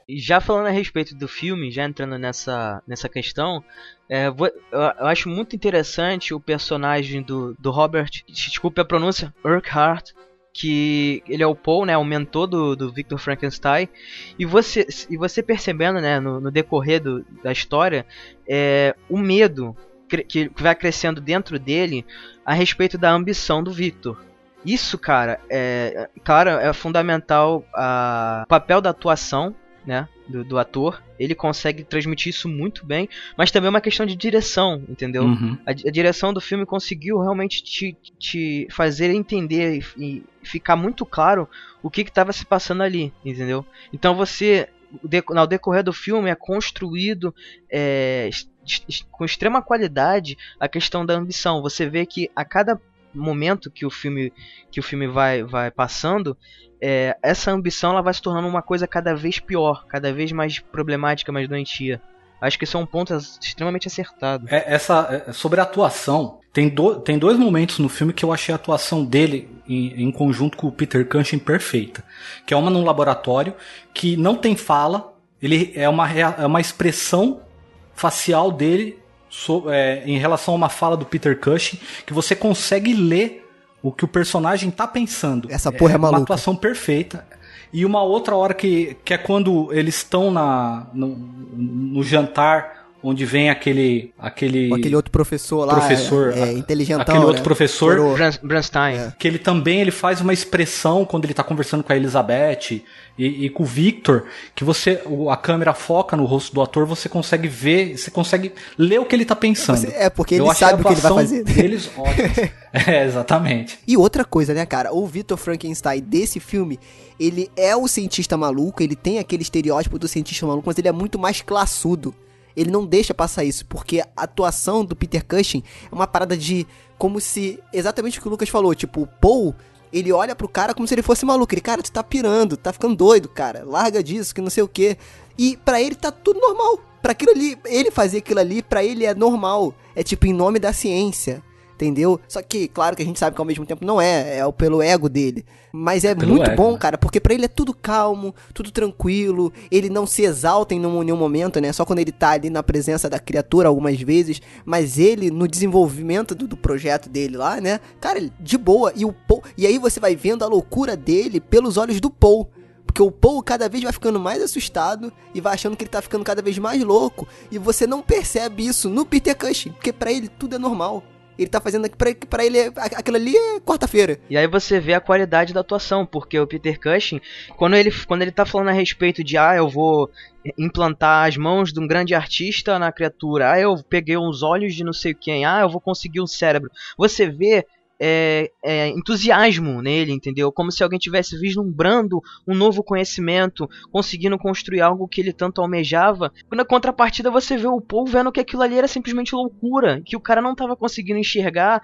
S5: Já falando a respeito do filme, já entrando nessa, nessa questão, é, vou, eu, eu, acho muito interessante o personagem do, do Robert, desculpe a pronúncia, Urquhart, que ele é o Paul, né, o mentor do, do Victor Frankenstein, e você, e você percebendo, né, no, no decorrer do, da história, é, o medo que vai crescendo dentro dele a respeito da ambição do Victor. Isso, cara, é, claro, é fundamental o papel da atuação né? Do, do, ator, ele consegue transmitir isso muito bem, mas também é uma questão de direção, entendeu? Uhum. A, a, direção do filme conseguiu realmente te, te fazer entender e, e ficar muito claro o que estava se passando ali, entendeu? Então você no decorrer do filme é construído é, com extrema qualidade a questão da ambição. Você vê que a cada momento que o filme que o filme vai, vai passando, é, essa ambição ela vai se tornando uma coisa cada vez pior, cada vez mais problemática, mais doentia. Acho que isso é um ponto extremamente acertado.
S6: É, essa é, sobre a atuação, tem, do, tem dois momentos no filme que eu achei a atuação dele em, em conjunto com o Peter Cushing perfeita. Que é uma num laboratório que não tem fala, ele é uma, é uma expressão facial dele so, é, em relação a uma fala do Peter Cushing que você consegue ler o que o personagem tá pensando.
S4: Essa porra é, é maluca.
S6: Uma atuação perfeita. E uma outra hora que, que é quando eles estão na no, no jantar onde vem aquele aquele
S4: aquele outro professor lá
S6: professor
S4: é, é inteligentão
S6: aquele outro
S4: né?
S6: professor.
S5: Branstein
S6: é. que ele também ele faz uma expressão quando ele tá conversando com a Elizabeth e, e, com o Victor que você a câmera foca no rosto do ator você consegue ver você consegue ler o que ele tá pensando.
S4: É porque ele sabe o que ele vai fazer.
S6: deles ótimos é exatamente.
S4: E outra coisa né cara? O Victor Frankenstein desse filme ele é o cientista maluco ele tem aquele estereótipo do cientista maluco mas ele é muito mais classudo ele não deixa passar isso, porque a atuação do Peter Cushing é uma parada de como se exatamente o que o Lucas falou, tipo, o Paul, ele olha pro cara como se ele fosse maluco. Ele, cara, tu tá pirando, tá ficando doido, cara. Larga disso, que não sei o quê. E para ele tá tudo normal. Para aquilo ali, ele fazer aquilo ali, para ele é normal. É tipo em nome da ciência entendeu? Só que, claro que a gente sabe que ao mesmo tempo não é, é pelo ego dele. Mas é muito ego, bom, né? cara, porque para ele é tudo calmo, tudo tranquilo, ele não se exalta em nenhum, nenhum momento, né? Só quando ele tá ali na presença da criatura algumas vezes, mas ele, no desenvolvimento do, do projeto dele lá, né? Cara, de boa, e o Paul, e aí você vai vendo a loucura dele pelos olhos do Paul. Porque o Paul cada vez vai ficando mais assustado e vai achando que ele tá ficando cada vez mais louco. E você não percebe isso no Peter Cushing, porque para ele tudo é normal. Ele tá fazendo pra, pra ele. Aquilo ali é quarta-feira.
S5: E aí você vê a qualidade da atuação, porque o Peter Cushing, quando ele, quando ele tá falando a respeito de ah, eu vou implantar as mãos de um grande artista na criatura, ah, eu peguei os olhos de não sei quem, ah, eu vou conseguir um cérebro. Você vê é, é, entusiasmo nele, entendeu? Como se alguém tivesse vislumbrando um novo conhecimento, conseguindo construir algo que ele tanto almejava. Na contrapartida, você vê o Paul vendo que aquilo ali era simplesmente loucura, que o cara não estava conseguindo enxergar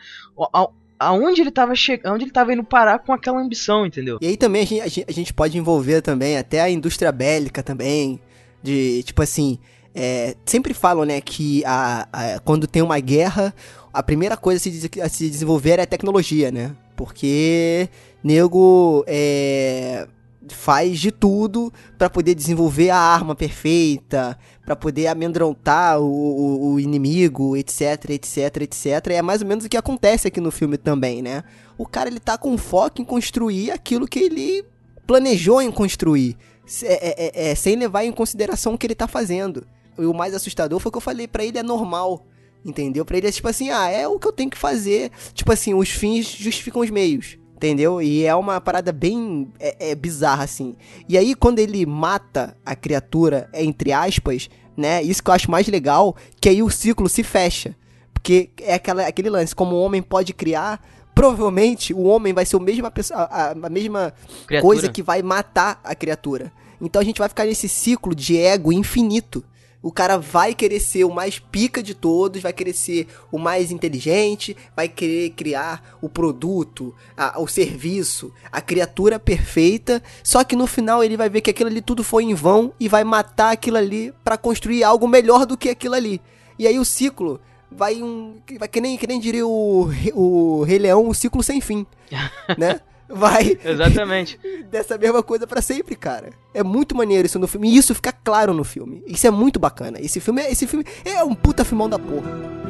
S5: aonde ele estava chegando, onde ele estava indo parar com aquela ambição, entendeu?
S4: E aí também a gente, a gente pode envolver também até a indústria bélica também, de tipo assim, é, sempre falam, né, que a, a, quando tem uma guerra, a primeira coisa a se, desenvolver é a tecnologia, né? Porque nego é, faz de tudo para poder desenvolver a arma perfeita, para poder amedrontar o, o, o, inimigo, etc, etc, etc. É mais ou menos o que acontece aqui no filme também, né? O cara ele tá com foco em construir aquilo que ele planejou em construir, é, é, é, sem levar em consideração o que ele tá fazendo. E o mais assustador foi que eu falei para ele é normal. Entendeu? Pra ele é tipo assim, ah, é o que eu tenho que fazer. Tipo assim, os fins justificam os meios. Entendeu? E é uma parada bem é, é bizarra, assim. E aí, quando ele mata a criatura, entre aspas, né? Isso que eu acho mais legal, que aí o ciclo se fecha. Porque é aquela, aquele lance, como o homem pode criar, provavelmente o homem vai ser a mesma, pessoa, a, a mesma coisa que vai matar a criatura. Então a gente vai ficar nesse ciclo de ego infinito o cara vai querer ser o mais pica de todos, vai querer ser o mais inteligente, vai querer criar o produto, a, o serviço, a criatura perfeita. Só que no final ele vai ver que aquilo ali tudo foi em vão e vai matar aquilo ali para construir algo melhor do que aquilo ali. E aí o ciclo vai um. Vai que nem, que nem diria o, o Rei Leão, um ciclo sem fim. né? Vai.
S5: Exatamente.
S4: dessa mesma coisa para sempre, cara. É muito maneiro isso no filme. E isso fica claro no filme. Isso é muito bacana. Esse filme, esse filme é um puta filmão da porra.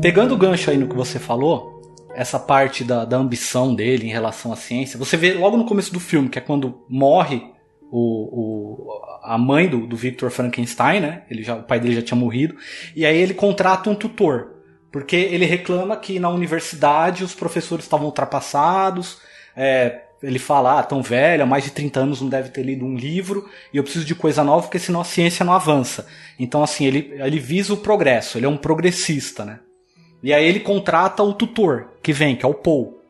S6: Pegando o gancho aí no que você falou, essa parte da, da ambição dele em relação à ciência, você vê logo no começo do filme, que é quando morre o, o, a mãe do, do Victor Frankenstein, né? Ele já, o pai dele já tinha morrido. E aí ele contrata um tutor. Porque ele reclama que na universidade os professores estavam ultrapassados. É, ele fala, ah, tão velho, há mais de 30 anos não deve ter lido um livro, e eu preciso de coisa nova porque senão a ciência não avança. Então, assim, ele, ele visa o progresso, ele é um progressista, né? E aí ele contrata o tutor que vem, que é o Paul,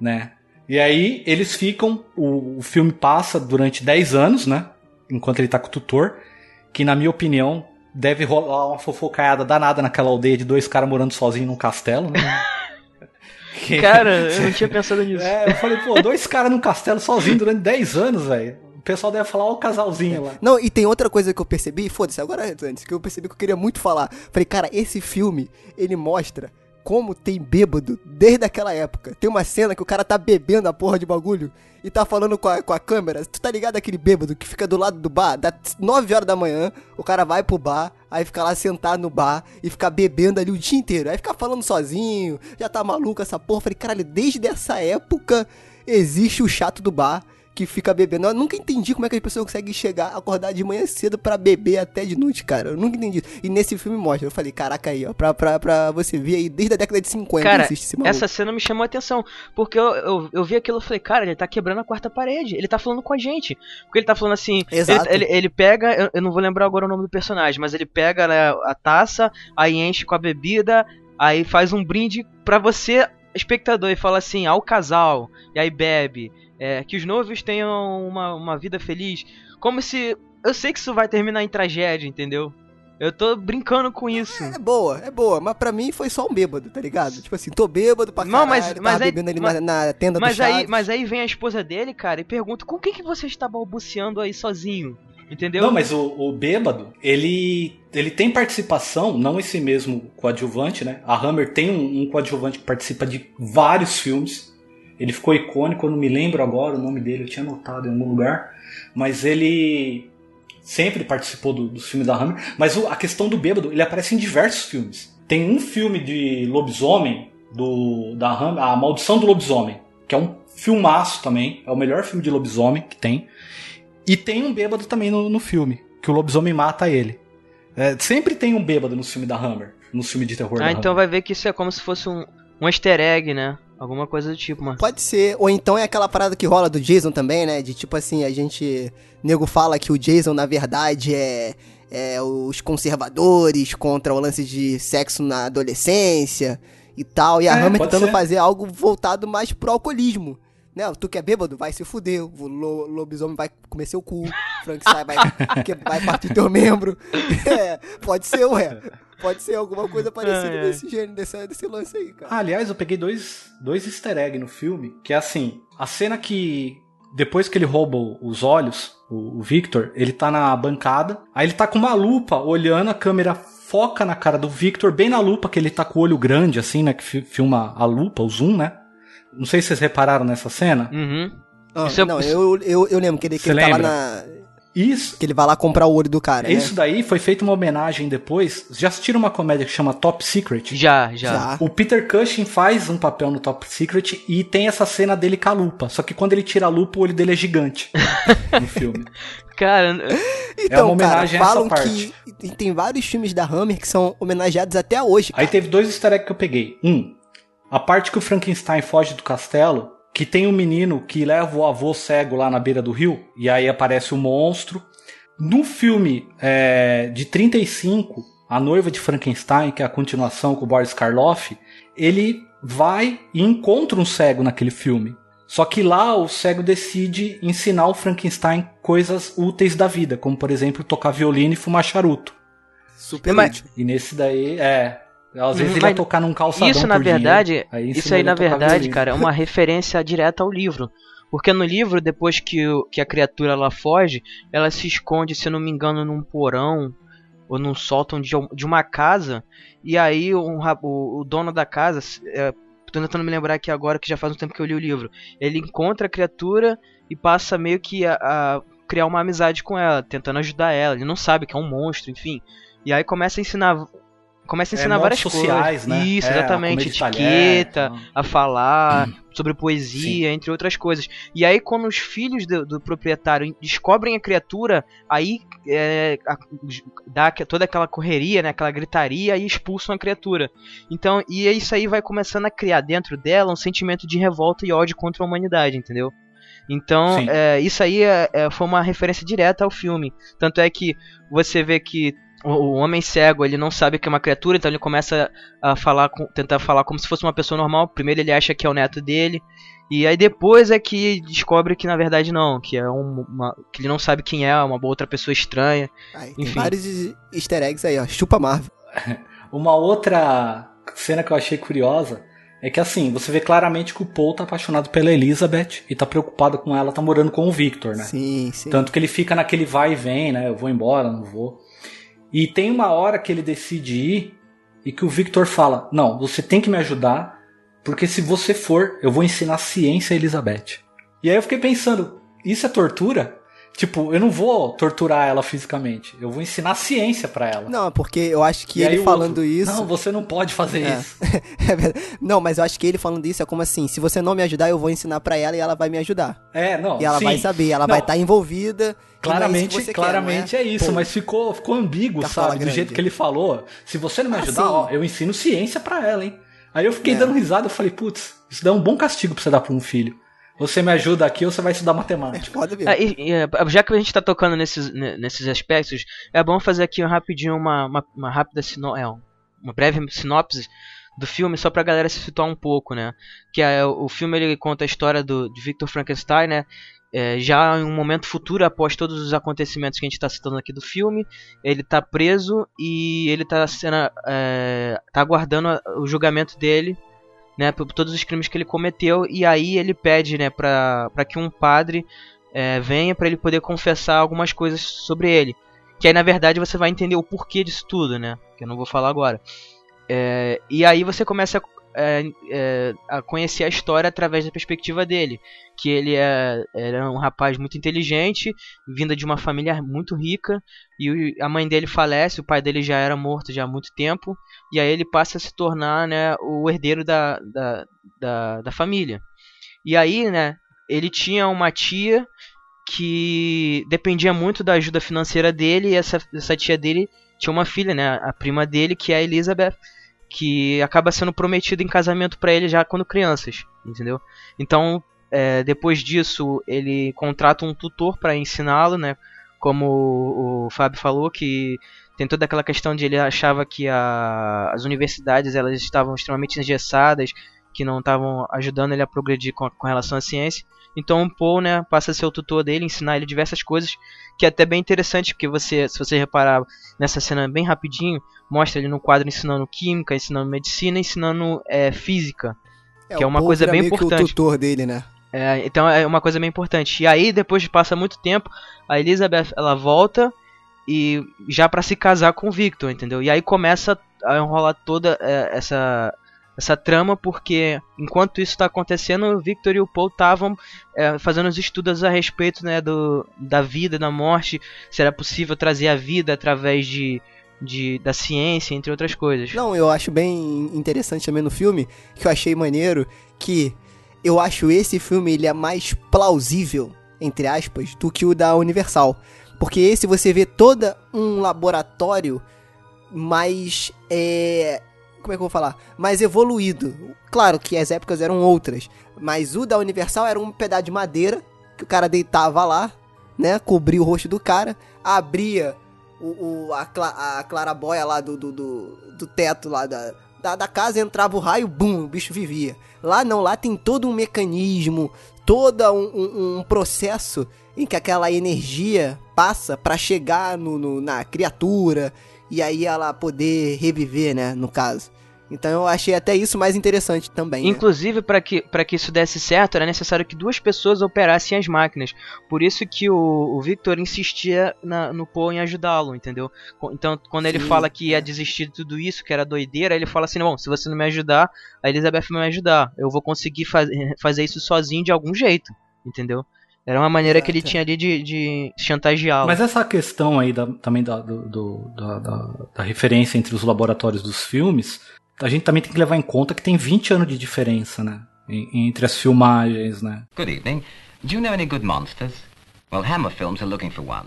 S6: né? E aí eles ficam, o, o filme passa durante 10 anos, né? Enquanto ele tá com o tutor, que na minha opinião deve rolar uma fofocaiada danada naquela aldeia de dois caras morando sozinhos num castelo, né? Que-
S5: Cara, eu não tinha pensado nisso.
S6: É, eu falei, pô, dois caras num castelo sozinho durante 10 anos, velho. O pessoal deve falar, ó, o casalzinho lá.
S4: Não, e tem outra coisa que eu percebi, foda-se, agora antes, que eu percebi que eu queria muito falar. Falei, cara, esse filme, ele mostra como tem bêbado desde aquela época. Tem uma cena que o cara tá bebendo a porra de bagulho e tá falando com a, com a câmera. Tu tá ligado aquele bêbado que fica do lado do bar? Dá 9 horas da manhã, o cara vai pro bar, aí fica lá sentado no bar e fica bebendo ali o dia inteiro. Aí fica falando sozinho, já tá maluco essa porra. Falei, caralho, desde essa época existe o chato do bar que fica bebendo. Eu nunca entendi como é que as pessoas conseguem chegar, acordar de manhã cedo pra beber até de noite, cara. Eu nunca entendi. E nesse filme mostra. Eu falei, caraca aí, ó, pra, pra, pra você ver aí, desde a década de 50
S5: Cara,
S4: existe
S5: essa cena me chamou a atenção. Porque eu, eu, eu vi aquilo e falei, cara, ele tá quebrando a quarta parede. Ele tá falando com a gente. Porque ele tá falando assim.
S4: Exato.
S5: Ele, ele, ele pega. Eu, eu não vou lembrar agora o nome do personagem, mas ele pega né, a taça, aí enche com a bebida, aí faz um brinde pra você, espectador, e fala assim, ao casal. E aí bebe. É, que os noivos tenham uma, uma vida feliz. Como se. Eu sei que isso vai terminar em tragédia, entendeu? Eu tô brincando com isso.
S4: É boa, é boa, mas pra mim foi só um bêbado, tá ligado? Tipo assim, tô bêbado pra
S5: Não,
S4: caralho,
S5: mas-
S4: tava
S5: mas aí-
S4: bebendo ali
S5: mas-
S4: na, na tenda
S5: Mas
S4: do
S5: aí,
S4: Chaves.
S5: mas aí vem a esposa dele, cara, e pergunta: com quem que você está balbuciando aí sozinho? Entendeu?
S6: Não, mas o, o bêbado, ele, ele tem participação, não esse mesmo coadjuvante, né? A Hammer tem um, um coadjuvante que participa de vários filmes. Ele ficou icônico, eu não me lembro agora o nome dele, eu tinha anotado em algum lugar. Mas ele sempre participou do, dos filmes da Hammer. Mas o- a questão do bêbado, ele aparece em diversos filmes. Tem um filme de lobisomem do, da Hammer, A Maldição do Lobisomem, que é um filmaço também. É o melhor filme de lobisomem que tem. E tem um bêbado também no, no filme, que o lobisomem mata ele. É, sempre tem um bêbado no filme da Hammer, no filme de terror
S5: ah, então
S6: Hammer.
S5: vai ver que isso é como se fosse um, um easter egg, né? Alguma coisa do tipo, mano.
S4: Pode ser, ou então é aquela parada que rola do Jason também, né? De tipo assim, a gente. Nego fala que o Jason, na verdade, é. É os conservadores contra o lance de sexo na adolescência e tal. E a
S6: É,
S4: Hammer tentando
S6: ser.
S4: fazer algo voltado mais pro alcoolismo. Né? Tu que é bêbado, vai se fuder. O lo- lobisomem vai comer seu cu. Frankenstein vai, que- vai partir teu membro. É, pode ser, ué. Pode ser alguma coisa parecida
S5: ai.
S4: desse gênero, desse, desse lance aí, cara.
S6: Ah, aliás, eu peguei dois, dois easter eggs no filme, que é assim, a cena que depois que ele rouba os olhos, o, o Victor, ele tá na bancada, aí ele tá com uma lupa olhando, a câmera foca na cara do Victor, bem na lupa, que ele tá com o olho grande, assim, né, que fi- filma a lupa, o zoom, né? Não sei se vocês repararam nessa cena.
S5: Uhum.
S4: Ah,
S5: é-
S4: não, eu, eu, eu lembro que ele, que ele tá lá na.
S6: Isso,
S4: Que ele vai lá comprar o olho do cara. né?
S6: isso daí foi feito uma homenagem depois. Já assistiram uma comédia que chama Top Secret?
S5: Já, já.
S4: Já.
S6: O Peter Cushing faz um papel no Top Secret e tem essa cena dele com a lupa. Só que quando ele tira a lupa, o olho dele é gigante no filme.
S5: Cara,
S4: Então,
S6: É uma homenagem a
S4: cara,
S6: essa
S4: falam
S6: parte.
S4: que e tem vários filmes da Hammer que são homenageados até hoje.
S6: Aí
S4: cara.
S6: teve dois easter eggs que eu peguei. Um, a parte que o Frankenstein foge do castelo, que tem um menino que leva o avô cego lá na beira do rio, e aí aparece o monstro. No filme é, de 35, A Noiva de Frankenstein, que é a continuação com o Boris Karloff, ele vai e encontra um cego naquele filme. Só que lá o cego decide ensinar o Frankenstein coisas úteis da vida, como por exemplo tocar violino e fumar charuto.
S4: Super útil.
S6: E nesse daí, é. Às vezes
S5: Uhum,
S6: ele
S5: mas
S6: tocar num calçadão
S5: isso na verdade,
S6: aí
S5: isso aí na verdade, cara, é uma referência direta ao livro. Porque no livro, depois que, que a criatura ela foge, ela se esconde, se não me engano, num porão ou num sótão de, de uma casa. E aí um o, o dono da casa, é, tô tentando me lembrar aqui agora que já faz um tempo que eu li o livro. Ele encontra a criatura e passa meio que a, a criar uma amizade com ela, tentando ajudar ela. Ele não sabe que é um monstro, enfim. E aí começa a ensinar. Começa a
S6: É,
S5: ensinar
S6: modos
S5: várias
S6: sociais,
S5: coisas.
S6: né?
S5: Isso,
S6: É, a
S5: exatamente.
S6: talher,
S5: Etiqueta,
S6: então.
S5: a falar sobre poesia, entre outras coisas. E aí, quando os filhos do, do proprietário descobrem a criatura, aí é, a- dá toda aquela correria, né, aquela gritaria e expulsam a criatura. Então, e isso aí vai começando a criar dentro dela um sentimento de revolta e ódio contra a humanidade, entendeu? Então,
S6: Sim.
S5: é, isso aí é- é- foi uma referência direta ao filme. Tanto é que você vê que o, homem cego, ele não sabe que é uma criatura, então ele começa a falar, com, tentar falar como se fosse uma pessoa normal. Primeiro ele acha que é o neto dele, e aí depois é que descobre que na verdade não, que é um, uma, que ele não sabe quem é, uma outra pessoa estranha.
S4: Aí, tem
S5: Enfim.
S4: vários easter eggs aí, ó. Chupa Marvel.
S6: Uma outra cena que eu achei curiosa é que assim, você vê claramente que o Paul tá apaixonado pela Elizabeth e tá preocupado com ela, tá morando com o Victor, né?
S4: Sim, sim.
S6: Tanto que ele fica naquele vai e vem, né? Eu vou embora, não vou. E tem uma hora que ele decide ir e que o Victor fala: Não, você tem que me ajudar, porque se você for, eu vou ensinar ciência a Elizabeth. E aí eu fiquei pensando: Isso é tortura? Tipo, eu não vou torturar ela fisicamente, eu vou ensinar ciência pra ela.
S4: Não, porque eu acho que
S6: E
S4: ele falando
S6: outro,
S4: isso.
S6: Não, você não pode fazer
S4: É.
S6: isso.
S4: É não, mas eu acho que ele falando isso é como assim: se você não me ajudar, eu vou ensinar pra ela e ela vai me ajudar.
S6: É, não.
S4: E ela
S6: sim.
S4: vai saber, ela
S6: Não,
S4: vai estar envolvida. e não é
S6: Claramente,
S4: que você quer,
S6: claramente
S4: não
S6: é, isso,
S4: Pô,
S6: mas ficou, ficou ambíguo, sabe? Do
S4: grande.
S6: jeito que ele falou. Se você não me
S4: Ah,
S6: ajudar, ó, eu ensino ciência pra ela, hein? Aí eu fiquei
S4: É.
S6: dando risada, eu falei, putz, isso dá um bom castigo pra você dar pra um filho. Você me ajuda aqui ou você vai estudar
S4: É
S6: matemática.
S4: foda mesmo.
S5: Ah, e- e, é, já que a gente tá tocando nesses, ne- nesses aspectos, é bom fazer aqui um rapidinho uma, uma, uma rápida sino, é, um- uma breve sinopse do filme, só pra galera se situar um pouco, né? Que é, o filme ele conta a história do, de Victor Frankenstein, né? É, já em um momento futuro, após todos os acontecimentos que a gente está citando aqui do filme, ele tá preso e ele tá sendo, é, tá aguardando a- o julgamento dele, né, por todos os crimes que ele cometeu, e aí ele pede, né, pra, pra que um padre é, venha para ele poder confessar algumas coisas sobre ele. Que aí na verdade você vai entender o porquê disso tudo, né? Que eu não vou falar agora. É, e aí você começa é, é, a conhecer a história através da perspectiva dele. Que ele é, era um rapaz muito inteligente, vinda de uma família muito rica, e a mãe dele falece, o pai dele já era morto já há muito tempo, e aí ele passa a se tornar né, o herdeiro da, da, da, da família. E aí, né, ele tinha uma tia que dependia muito da ajuda financeira dele, e essa, essa tia dele tinha uma filha, né, a prima dele, que é a Elizabeth, que acaba sendo prometida em casamento pra ele já quando crianças, entendeu? Então, é, depois disso, ele contrata um tutor para ensiná-lo, né, como o, o Fábio falou, que tem toda aquela questão de ele achava que a- as universidades elas estavam extremamente engessadas, que não estavam ajudando ele a progredir com, com relação à ciência. Então o Paul, né, passa a ser o tutor dele, ensinar ele diversas coisas, que é até bem interessante, porque você, se você reparar nessa cena bem rapidinho, mostra ele no quadro ensinando química, ensinando medicina, ensinando é, física. que é uma coisa bem importante.
S4: o tutor dele, né?
S5: É, então é uma coisa bem importante. E aí, depois de passa muito tempo, a Elizabeth ela volta e já pra se casar com o Victor, entendeu? E aí começa a enrolar toda é, essa essa trama porque enquanto isso está acontecendo, o Victor e o Paul estavam é, fazendo os estudos a respeito né, do, da vida, da morte, se era possível trazer a vida através de, de da ciência, entre outras coisas.
S4: Não, eu acho bem interessante também no filme, que eu achei maneiro, que eu acho esse filme ele é mais plausível, entre aspas, do que o da Universal. Porque esse você vê toda um laboratório mais é, como é que eu vou falar? Mais evoluído. Claro que as épocas eram outras, mas o da Universal era um pedaço de madeira que o cara deitava lá, né? Cobria o rosto do cara, abria o, o- a, a clarabóia lá do, do, do, do teto lá da, da, da casa, entrava o raio, bum, o bicho vivia. Lá não, lá tem todo um mecanismo, todo um, um- um processo em que aquela energia passa pra chegar no, no- na criatura e aí ela poder reviver, né, no caso. Então eu achei até isso mais interessante também. né?
S5: Inclusive, para que, pra que isso desse certo, era necessário que duas pessoas operassem as máquinas. Por isso que o, o Victor insistia na- no Paul em ajudá-lo, entendeu? Então, quando ele
S4: Sim,
S5: fala que ia
S4: é.
S5: desistir de tudo isso, que era doideira, ele fala assim: Bom, se você não me ajudar, a Elizabeth vai me ajudar. Eu vou conseguir faz, fazer isso sozinho de algum jeito, entendeu? Era uma maneira que ele
S4: Exato,
S5: tinha ali de, de chantageá-lo.
S6: Mas essa questão aí da- também da, do- do- da, da- da referência entre os laboratórios dos filmes, a gente também tem que levar em conta que tem 20 anos de diferença, né? em- entre as filmagens, né?
S7: Good evening. Do you know any good monsters? Well, Hammer Films are looking for one.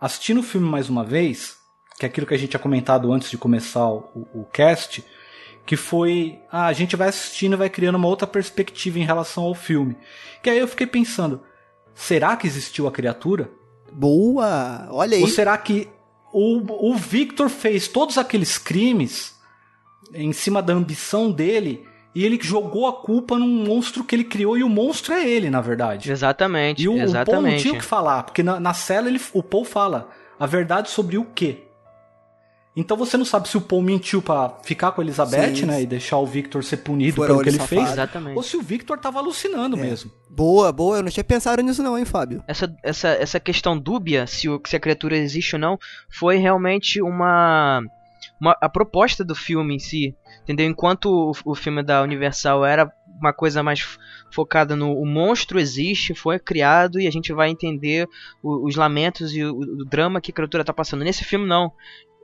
S6: Assistindo o filme mais uma vez, que é aquilo que a gente tinha comentado antes de começar o, o cast, que foi. Ah, a gente vai assistindo e vai criando uma outra perspectiva em relação ao filme. Que aí eu fiquei pensando: será que existiu a criatura?
S4: Boa! Olha aí.
S6: Ou será que o, o Victor fez todos aqueles crimes em cima da ambição dele e ele jogou a culpa num monstro que ele criou e o monstro é ele, na verdade.
S5: Exatamente.
S6: E o,
S5: exatamente.
S6: o Paul não tinha o que falar, porque na, na cela ele, o Paul fala a verdade sobre o quê? Então você não sabe se o Paul mentiu para ficar com a Elizabeth,
S4: Sim.
S6: né, e deixar o Victor ser punido
S4: Fura
S6: pelo que ele
S4: safado.
S6: fez,
S5: Exatamente.
S6: ou se o Victor tava alucinando
S4: É.
S6: mesmo.
S4: Boa, boa. Eu não tinha pensado nisso não, hein, Fábio?
S5: essa, essa, essa questão dúbia se, o, se a criatura existe ou não foi realmente uma, uma a proposta do filme em si entendeu enquanto o, o filme da Universal era uma coisa mais focada no o monstro existe foi criado e a gente vai entender o- os lamentos e o, o drama que a criatura está passando nesse filme não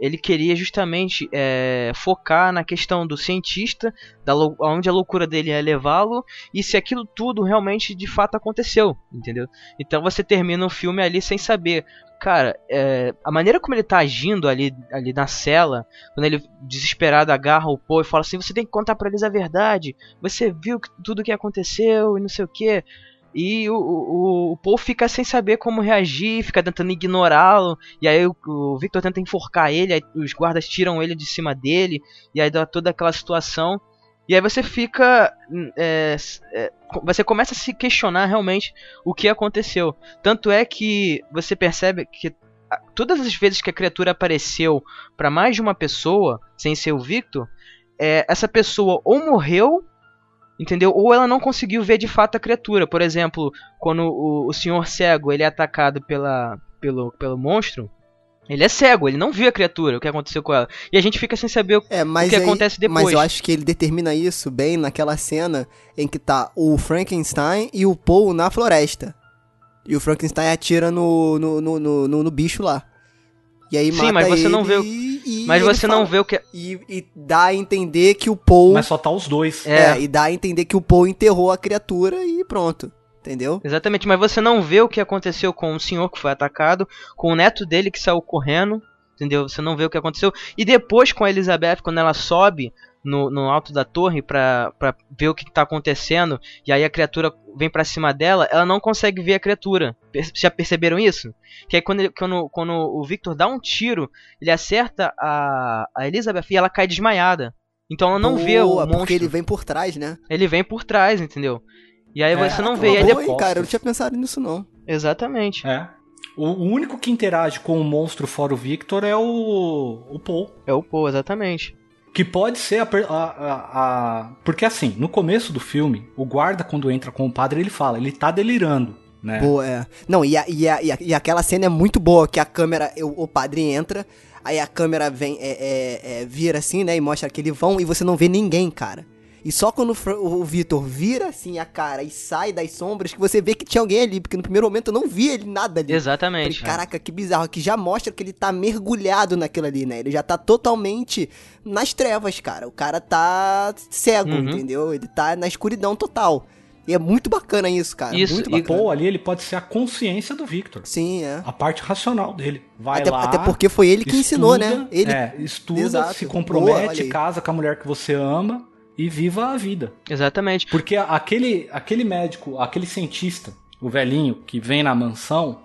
S5: ele queria justamente é, focar na questão do cientista, da a loucura dele ia levá-lo e se aquilo tudo realmente de fato aconteceu, entendeu? Então você termina o filme ali sem saber. Cara, é, a maneira como ele tá agindo ali, ali na cela, quando ele desesperado agarra o Poe e fala assim: Você tem que contar pra eles a verdade. Você viu tudo o que aconteceu e não sei o que. E o, o, o Paul fica sem saber como reagir, fica tentando ignorá-lo. E aí o, o Victor tenta enforcar ele, os guardas tiram ele de cima dele. E aí dá toda aquela situação. E aí você fica. hum, é, é, você começa a se questionar realmente o que aconteceu. Tanto é que você percebe que todas as vezes que a criatura apareceu para mais de uma pessoa, sem ser o Victor, é, essa pessoa ou morreu, entendeu? Ou ela não conseguiu ver de fato a criatura. Por exemplo, quando o, o senhor cego ele é atacado pela, pelo, pelo monstro. Ele é cego, ele não viu a criatura, o que aconteceu com ela. E a gente fica sem saber o
S4: É, mas
S5: que
S4: aí-
S5: acontece depois.
S4: Mas eu acho que ele determina isso bem naquela cena em que tá o Frankenstein e o Paul na floresta. E o Frankenstein atira no, no, no, no, no- no bicho lá. E aí
S5: Sim,
S4: mata
S5: mas você não vê o-
S4: e
S5: Mas você não
S4: fala-
S5: vê o que.
S4: E, e dá a entender que o Paul...
S6: Mas só tá os dois.
S4: É.
S5: É.
S4: e dá a entender que o Paul enterrou a criatura e pronto. Entendeu?
S5: Exatamente, mas você não vê o que aconteceu com o senhor que foi atacado, com o neto dele que saiu correndo, entendeu? Você não vê o que aconteceu. E depois com a Elizabeth, quando ela sobe no, no alto da torre pra, pra ver o que tá acontecendo, e aí a criatura vem pra cima dela, ela não consegue ver a criatura. Já perceberam isso? Que aí quando, ele- quando, quando o Victor dá um tiro, ele acerta a, a Elizabeth e ela cai desmaiada. Então ela não vê o
S4: Boa,
S5: monstro.
S4: porque ele vem por trás, né?
S5: Ele vem por trás, entendeu? E aí
S6: É,
S5: você não vê. E aí
S4: Boa,
S5: depois...
S4: hein, cara? Eu não tinha pensado nisso, não.
S5: Exatamente.
S6: É. O o único que interage com o monstro fora o Victor é o, o Paul.
S5: É o Paul, exatamente.
S6: Que pode ser a, a, a- Porque assim, no começo do filme, o guarda, quando entra com o padre, ele fala, ele tá delirando, né?
S4: Boa, é. Não, e, a- e, a- e, aquela cena é muito boa, que a câmera, o, o padre entra, aí a câmera vem, é, é, é, vira assim, né, e mostra aquele vão, e você não vê ninguém, cara. E só quando o, Vitor vira assim a cara e sai das sombras, que você vê que tinha alguém ali, porque no primeiro momento eu não vi ele nada ali.
S5: Exatamente.
S4: Falei, Caraca, que bizarro, que já mostra que ele tá mergulhado naquilo ali, né? Ele já tá totalmente nas trevas, cara. O cara tá cego,
S5: Uhum.
S4: entendeu? Ele tá na escuridão total. E é muito bacana isso, cara.
S5: Isso,
S4: muito
S5: e
S6: O
S4: bacana.
S6: Paul ali, ele pode ser a consciência do Victor.
S4: Sim, é.
S6: A parte racional dele. Vai
S4: Até,
S6: lá.
S4: até porque foi ele que ensinou,
S6: estuda,
S4: né? Ele,
S6: É, estuda,
S4: Exato.
S6: se
S4: Boa,
S6: compromete,
S4: aí.
S6: casa com a mulher que você ama e viva a vida.
S5: Exatamente.
S6: Porque aquele, aquele médico, aquele cientista, o velhinho que vem na mansão,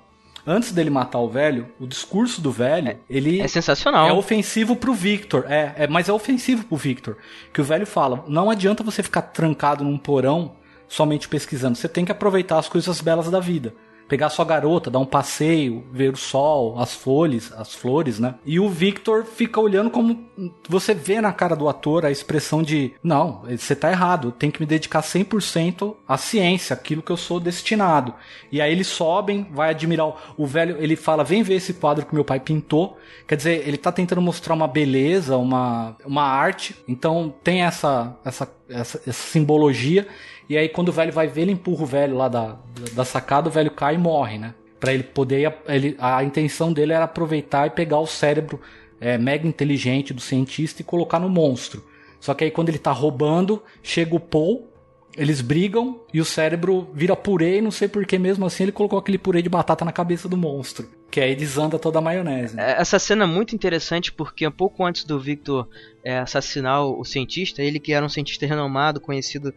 S6: antes dele matar o velho, o discurso do velho, ele
S5: É sensacional.
S6: é ofensivo pro Victor. É, é, mas é ofensivo pro Victor. Que o velho fala: não adianta você ficar trancado num porão somente pesquisando. Você tem que aproveitar as coisas belas da vida. Pegar sua garota, dar um passeio, ver o sol, as folhas, as flores, né? E o Victor fica olhando como você vê na cara do ator a expressão de: não, você tá errado, tenho que me dedicar 100% à ciência, aquilo que eu sou destinado. E aí eles sobem, vai admirar o, o velho, ele fala: vem ver esse quadro que meu pai pintou. Quer dizer, ele tá tentando mostrar uma beleza, uma, uma arte. Então tem essa, essa, essa, essa simbologia. E aí quando o velho vai ver, ele empurra o velho lá da, da sacada, o velho cai e morre, né? Pra ele poder. Ele, a intenção dele era aproveitar e pegar o cérebro é, mega inteligente do cientista e colocar no monstro. Só que aí quando ele tá roubando, chega o Paul, eles brigam e o cérebro vira purê e não sei por que mesmo assim ele colocou aquele purê de batata na cabeça do monstro. Que aí desanda toda a maionese. né?
S5: Essa cena é muito interessante porque um pouco antes do Victor é, assassinar o cientista, ele que era um cientista renomado, conhecido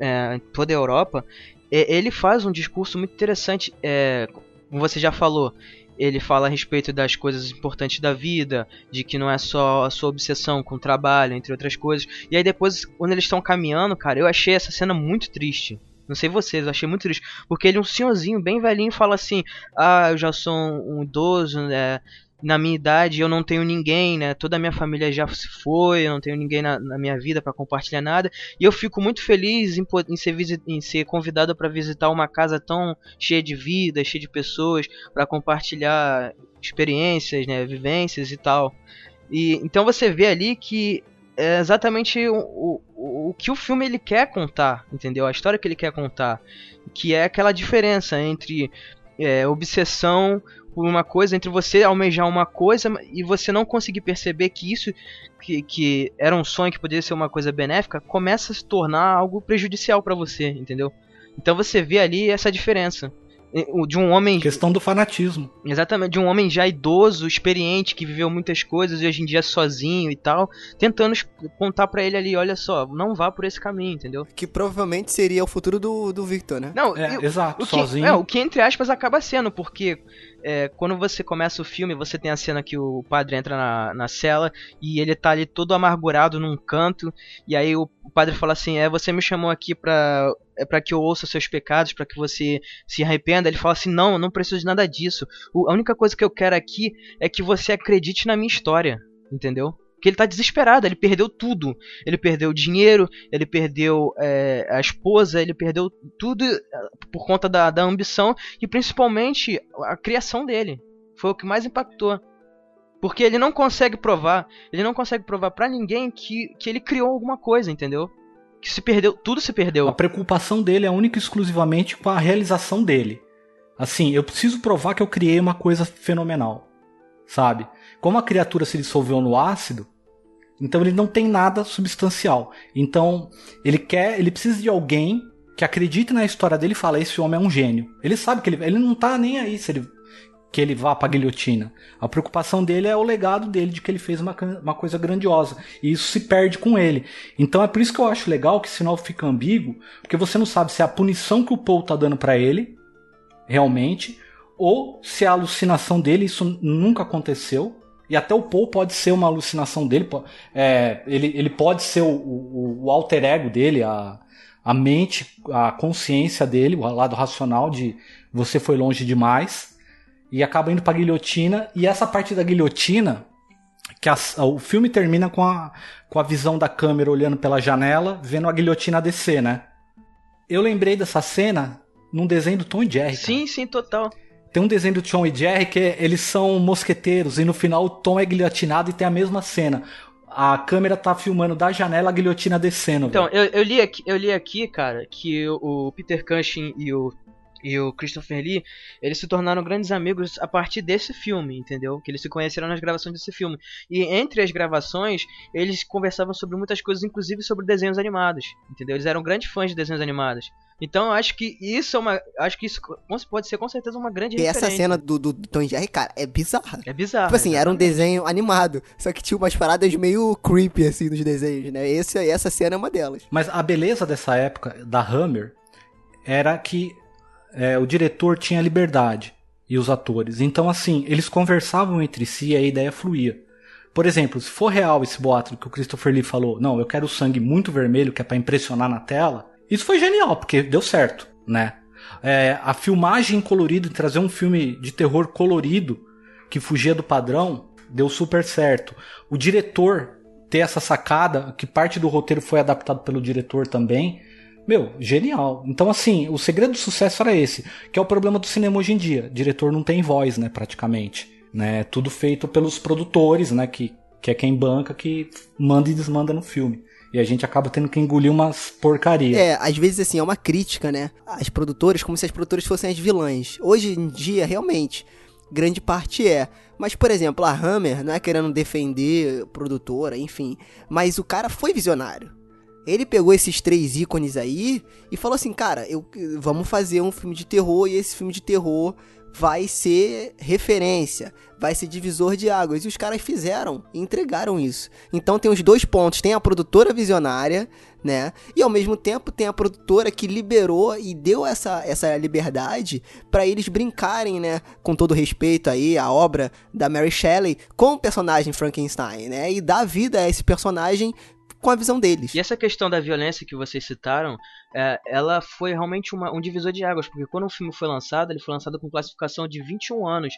S5: é, toda a Europa, ele faz um discurso muito interessante, é, como você já falou. ele fala a respeito das coisas importantes da vida, de que não é só a sua obsessão com o trabalho, entre outras coisas. E aí depois, quando eles estão caminhando, cara, eu achei essa cena muito triste. Não sei vocês, eu achei muito triste. Porque ele, um senhorzinho bem velhinho, fala assim: Ah, eu já sou um idoso, né? Na minha idade eu não tenho ninguém, né? Toda a minha família já se foi, eu não tenho ninguém na, na minha vida para compartilhar nada. E eu fico muito feliz em, em ser, em ser convidado para visitar uma casa tão cheia de vida, cheia de pessoas, para compartilhar experiências, né? Vivências e tal. E então você vê ali que é exatamente o, o, o que o filme ele quer contar, entendeu? A história que ele quer contar, que é aquela diferença entre é, obsessão por uma coisa, entre você almejar uma coisa e você não conseguir perceber que isso que, que era um sonho que poderia ser uma coisa benéfica, começa a se tornar algo prejudicial para você, entendeu? Então você vê ali essa diferença de um homem.
S6: Questão do fanatismo.
S5: Exatamente, de um homem já idoso, experiente, que viveu muitas coisas e hoje em dia é sozinho e tal, tentando contar para ele ali: olha só, não vá por esse caminho, entendeu?
S4: Que provavelmente seria o futuro do, do Victor, né?
S5: Não,
S6: é,
S5: eu,
S6: exato,
S5: o que,
S6: sozinho.
S5: É, o que entre aspas acaba sendo, porque é, quando você começa o filme, você tem a cena que o padre entra na, na cela e ele tá ali todo amargurado num canto, e aí o, o padre fala assim: É, você me chamou aqui pra é para que eu ouça seus pecados, para que você se arrependa. Ele fala assim: "Não, eu não preciso de nada disso. O, a única coisa que eu quero aqui é que você acredite na minha história", entendeu? Porque ele tá desesperado, ele perdeu tudo. Ele perdeu o dinheiro, ele perdeu é, a esposa, ele perdeu tudo é, por conta da, da ambição e principalmente a criação dele. Foi o que mais impactou. Porque ele não consegue provar, ele não consegue provar para ninguém que, que ele criou alguma coisa, entendeu? Que se perdeu, tudo se perdeu.
S6: A preocupação dele é única e exclusivamente com a realização dele. Assim, eu preciso provar que eu criei uma coisa fenomenal, sabe? Como a criatura se dissolveu no ácido, então ele não tem nada substancial. Então ele quer, ele precisa de alguém que acredite na história dele e fala: esse homem é um gênio. Ele sabe que ele, ele não tá nem aí se ele que ele vá para a guilhotina. A preocupação dele é o legado dele de que ele fez uma, uma coisa grandiosa. E isso se perde com ele. Então é por isso que eu acho legal que esse final fica ambíguo, porque você não sabe se é a punição que o Paul tá dando para ele, realmente, ou se é a alucinação dele, isso nunca aconteceu. E até o Paul pode ser uma alucinação dele. É, ele, ele pode ser o, o, o alter ego dele, a, a mente, a consciência dele, o lado racional de você foi longe demais e acaba indo pra guilhotina. E essa parte da guilhotina, que a, o filme termina com a, com a visão da câmera olhando pela janela, vendo a guilhotina descer, né? Eu lembrei dessa cena num desenho do Tom e Jerry.
S5: Sim,
S6: cara.
S5: sim, total.
S6: Tem um desenho do Tom e Jerry que eles são mosqueteiros e no final o Tom é guilhotinado e tem a mesma cena. A câmera tá filmando da janela a guilhotina descendo.
S5: Então, eu, eu, li aqui, eu li aqui, cara, que o Peter Cushing e o e o Christopher Lee, eles se tornaram grandes amigos a partir desse filme, entendeu? Que eles se conheceram nas gravações desse filme. E entre as gravações, eles conversavam sobre muitas coisas, inclusive sobre desenhos animados, entendeu? Eles eram grandes fãs de desenhos animados. Então eu acho que isso é uma. Acho que isso pode ser com certeza uma grande
S4: E essa cena do, do, do Tom e Jerry, cara, é bizarra.
S5: É bizarro.
S4: Tipo assim,
S5: exatamente.
S4: era um desenho animado. Só que tinha umas paradas meio creepy, assim, nos desenhos, né? Esse, essa cena é uma delas.
S6: Mas a beleza dessa época da Hammer era que é, o diretor tinha liberdade e os atores. Então, assim, eles conversavam entre si e a ideia fluía. Por exemplo, se for real esse boato que o Christopher Lee falou, não, eu quero sangue muito vermelho, que é para impressionar na tela, isso foi genial, porque deu certo, né? É, a filmagem colorida, trazer um filme de terror colorido, que fugia do padrão, deu super certo. O diretor ter essa sacada, que parte do roteiro foi adaptado pelo diretor também, meu, genial. Então, assim, o segredo do sucesso era esse, que é o problema do cinema hoje em dia. O diretor não tem voz, né, praticamente. Né? Tudo feito pelos produtores, né, que, que é quem banca, que manda e desmanda no filme. E a gente acaba tendo que engolir umas porcarias.
S4: É, às vezes assim, é uma crítica, né? As produtoras, como se as produtoras fossem as vilãs. Hoje em dia, realmente, grande parte é. Mas, por exemplo, a Hammer, não é querendo defender produtora, enfim. Mas o cara foi visionário. Ele pegou esses três ícones aí e falou assim, cara, eu, vamos fazer um filme de terror e esse filme de terror vai ser referência, vai ser divisor de águas. E os caras fizeram entregaram isso. Então tem os dois pontos: tem a produtora visionária, né? E ao mesmo tempo tem a produtora que liberou e deu essa, essa liberdade para eles brincarem, né? Com todo respeito aí, a obra da Mary Shelley com o personagem Frankenstein, né? E dar vida a esse personagem com a visão deles.
S5: E essa questão da violência que vocês citaram, é, ela foi realmente uma, um divisor de águas, porque quando o filme foi lançado, ele foi lançado com classificação de 21 anos.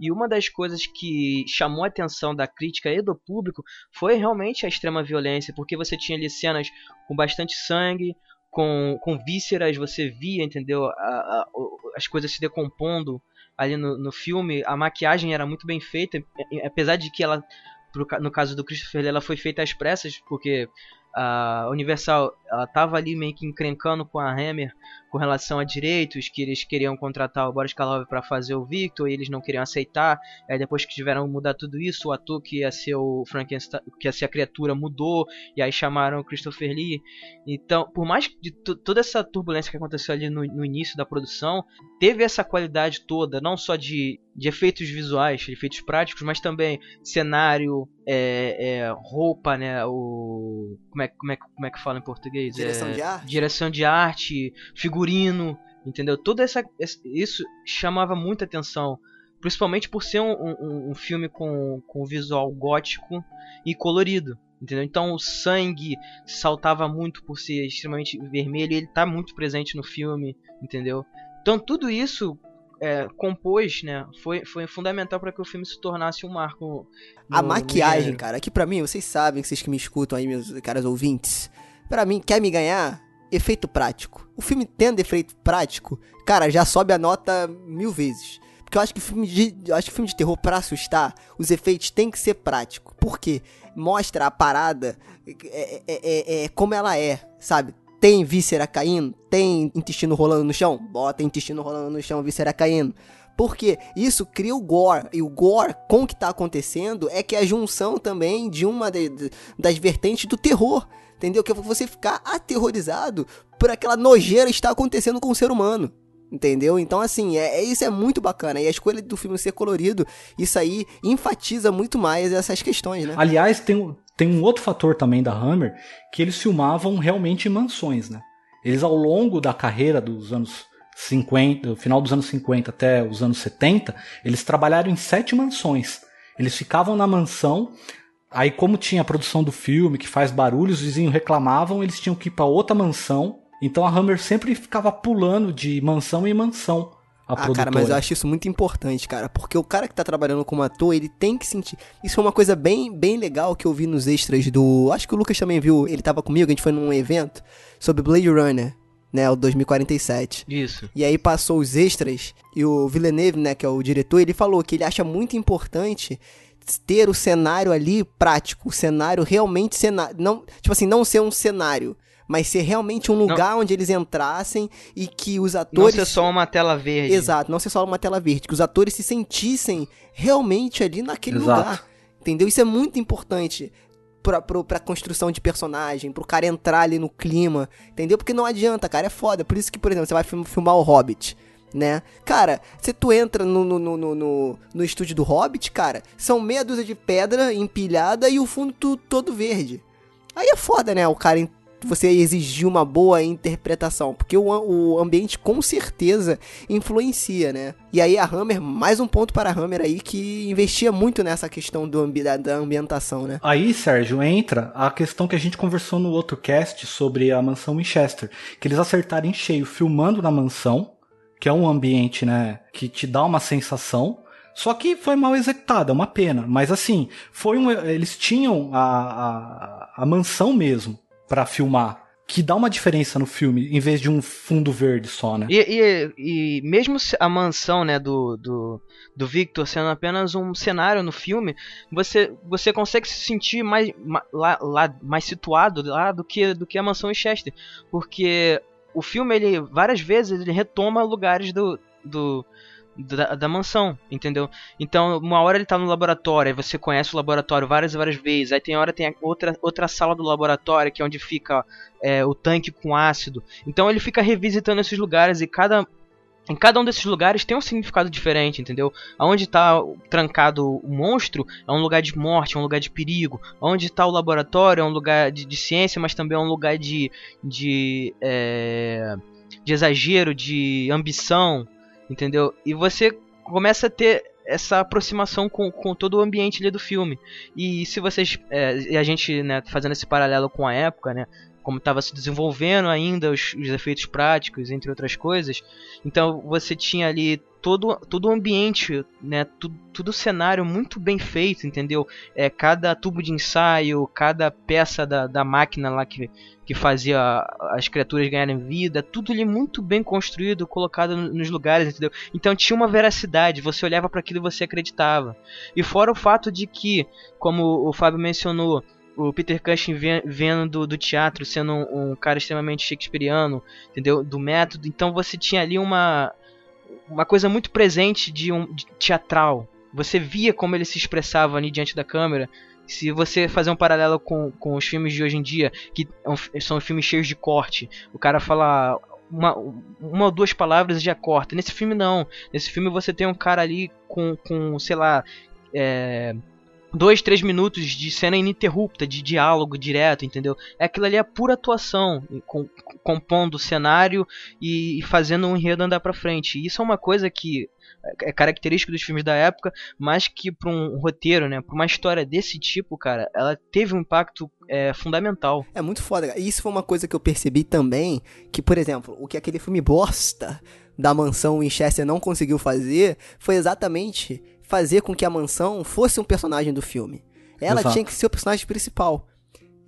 S5: E uma das coisas que chamou a atenção da crítica e do público foi realmente a extrema violência, porque você tinha ali cenas com bastante sangue, com, com vísceras, você via, entendeu? A, a, as coisas se decompondo ali no, no filme. A maquiagem era muito bem feita, apesar de que ela no caso do Christopher ela foi feita às pressas, porque a Universal ela tava ali meio que encrencando com a Hammer com relação a direitos, que eles queriam contratar o Boris Karloff para fazer o Victor e eles não queriam aceitar. Aí depois que tiveram que mudar tudo isso, o ator que ia ser o Frankenstein, que ia ser a criatura mudou e aí chamaram o Christopher Lee. Então, por mais de toda essa turbulência que aconteceu ali no, no, início da produção, teve essa qualidade toda, não só de, de efeitos visuais, de efeitos práticos, mas também cenário, é, é, roupa, né, o como é, como é, como é que fala em português?
S4: Direção
S5: é,
S4: de arte.
S5: Direção de arte, figurino, entendeu? Tudo essa, isso chamava muita atenção. Principalmente por ser um, um, um filme com, com visual gótico e colorido. Entendeu? Então o sangue saltava muito por ser extremamente vermelho e ele está muito presente no filme, entendeu? Então tudo isso é, compôs, né? Foi, foi fundamental para que o filme se tornasse um marco.
S4: No, a maquiagem, cara, que para mim, vocês sabem, vocês que me escutam aí, meus caras ouvintes, para mim, quer me ganhar? Efeito prático. O filme tendo efeito prático, cara, já sobe a nota mil vezes. Porque eu acho que filme de, eu acho que filme de terror para assustar, os efeitos tem que ser prático. Por quê? Mostra a parada é, é, é, é, como ela é, sabe? Tem víscera caindo, tem intestino rolando no chão, bota intestino rolando no chão, víscera caindo. Porque isso cria o gore. E o gore, com o que tá acontecendo, é que é a junção também de uma de, de, das vertentes do terror entendeu? Que é você ficar aterrorizado por aquela nojeira estar acontecendo com o ser humano. Entendeu? Então, assim, é, é, isso é muito bacana. E a escolha do filme ser colorido, isso aí enfatiza muito mais essas questões, né?
S6: Aliás, tem, tem um outro fator também da Hammer, que eles filmavam realmente em mansões, né? Eles, ao longo da carreira dos anos 50, final dos anos 50 até os anos 70, eles trabalharam em sete mansões. Eles ficavam na mansão, Aí, como tinha a produção do filme, que faz barulho, os vizinhos reclamavam, eles tinham que ir pra outra mansão. Então a Hammer sempre ficava pulando de mansão em mansão. A ah, produtora.
S4: cara, mas eu acho isso muito importante, cara. Porque o cara que tá trabalhando como ator, ele tem que sentir. Isso é uma coisa bem, bem legal que eu vi nos extras do. Acho que o Lucas também viu, ele tava comigo, a gente foi num evento sobre Blade Runner né, o 2047.
S5: Isso.
S4: E aí passou os extras e o Villeneuve, né, que é o diretor, ele falou que ele acha muito importante ter o cenário ali prático, o cenário realmente cenário, não, tipo assim, não ser um cenário, mas ser realmente um lugar não. onde eles entrassem e que os atores
S5: não ser só uma tela verde.
S4: Exato, não ser só uma tela verde, que os atores se sentissem realmente ali naquele Exato. lugar. Entendeu? Isso é muito importante pra, pra, pra construção de personagem, pro cara entrar ali no clima, entendeu? Porque não adianta, cara, é foda. Por isso que, por exemplo, você vai filmar o Hobbit né? Cara, se tu entra no, no, no, no, no estúdio do Hobbit, cara, são meia dúzia de pedra empilhada e o fundo todo verde. Aí é foda, né? O cara você exigir uma boa interpretação, porque o, o ambiente com certeza influencia, né? E aí a Hammer, mais um ponto para a Hammer aí que investia muito nessa questão do ambi da, da ambientação, né?
S6: Aí, Sérgio, entra a questão que a gente conversou no outro cast sobre a mansão Winchester, que eles acertaram em cheio filmando na mansão, que é um ambiente, né, que te dá uma sensação. Só que foi mal executado, é uma pena. Mas assim, foi um, eles tinham a, a, a mansão mesmo para filmar que dá uma diferença no filme, em vez de um fundo verde só, né?
S5: E, e, e, mesmo a mansão, né, do, do, do Victor sendo apenas um cenário no filme, você, você consegue se sentir mais, lá, lá, mais situado lá do que, do que a mansão em Chester. Porque o filme, ele várias vezes, ele retoma lugares do, do da, da, mansão, entendeu? Então, uma hora ele tá no laboratório, aí você conhece o laboratório várias e várias vezes. Aí tem hora tem outra, outra sala do laboratório, que é onde fica é, o tanque com ácido. Então ele fica revisitando esses lugares e cada em cada um desses lugares tem um significado diferente, entendeu? Onde está trancado o monstro é um lugar de morte, é um lugar de perigo. Onde está o laboratório é um lugar de, de, ciência, mas também é um lugar de, de, é, de exagero, de ambição, entendeu? E você começa a ter essa aproximação com, com todo o ambiente do filme. E se vocês. É, e a gente, né, fazendo esse paralelo com a época, né? Como estava se desenvolvendo ainda os, os, efeitos práticos, entre outras coisas. Então você tinha ali todo, todo o ambiente, né, tudo, o cenário muito bem feito, entendeu? É, cada tubo de ensaio, cada peça da, da máquina lá que, que fazia as criaturas ganharem vida, tudo ali muito bem construído, colocado nos lugares, entendeu? Então tinha uma veracidade, você olhava para aquilo e você acreditava. E fora o fato de que, como o Fábio mencionou, o Peter Cushing vendo do, do teatro, sendo um, um, cara extremamente shakespeariano, entendeu? Do método. Então você tinha ali uma, uma coisa muito presente de um de teatral. Você via como ele se expressava ali diante da câmera. Se você fazer um paralelo com, com os filmes de hoje em dia, que é são filmes cheios de corte, o cara fala uma, uma ou duas palavras e já corta. Nesse filme não. Nesse filme você tem um cara ali com, com sei lá, é, dois, três minutos de cena ininterrupta, de diálogo direto, entendeu? É aquilo ali é pura atuação, com, compondo o cenário e, e, fazendo um enredo andar pra frente. Isso é uma coisa que é característica dos filmes da época, mas que para um roteiro, né, para uma história desse tipo, cara, ela teve um impacto é, fundamental.
S4: É muito foda. E isso foi uma coisa que eu percebi também, que por exemplo, o que aquele filme bosta da mansão Winchester não conseguiu fazer foi exatamente fazer com que a mansão fosse um personagem do filme. Ela Exato. tinha que ser o personagem principal.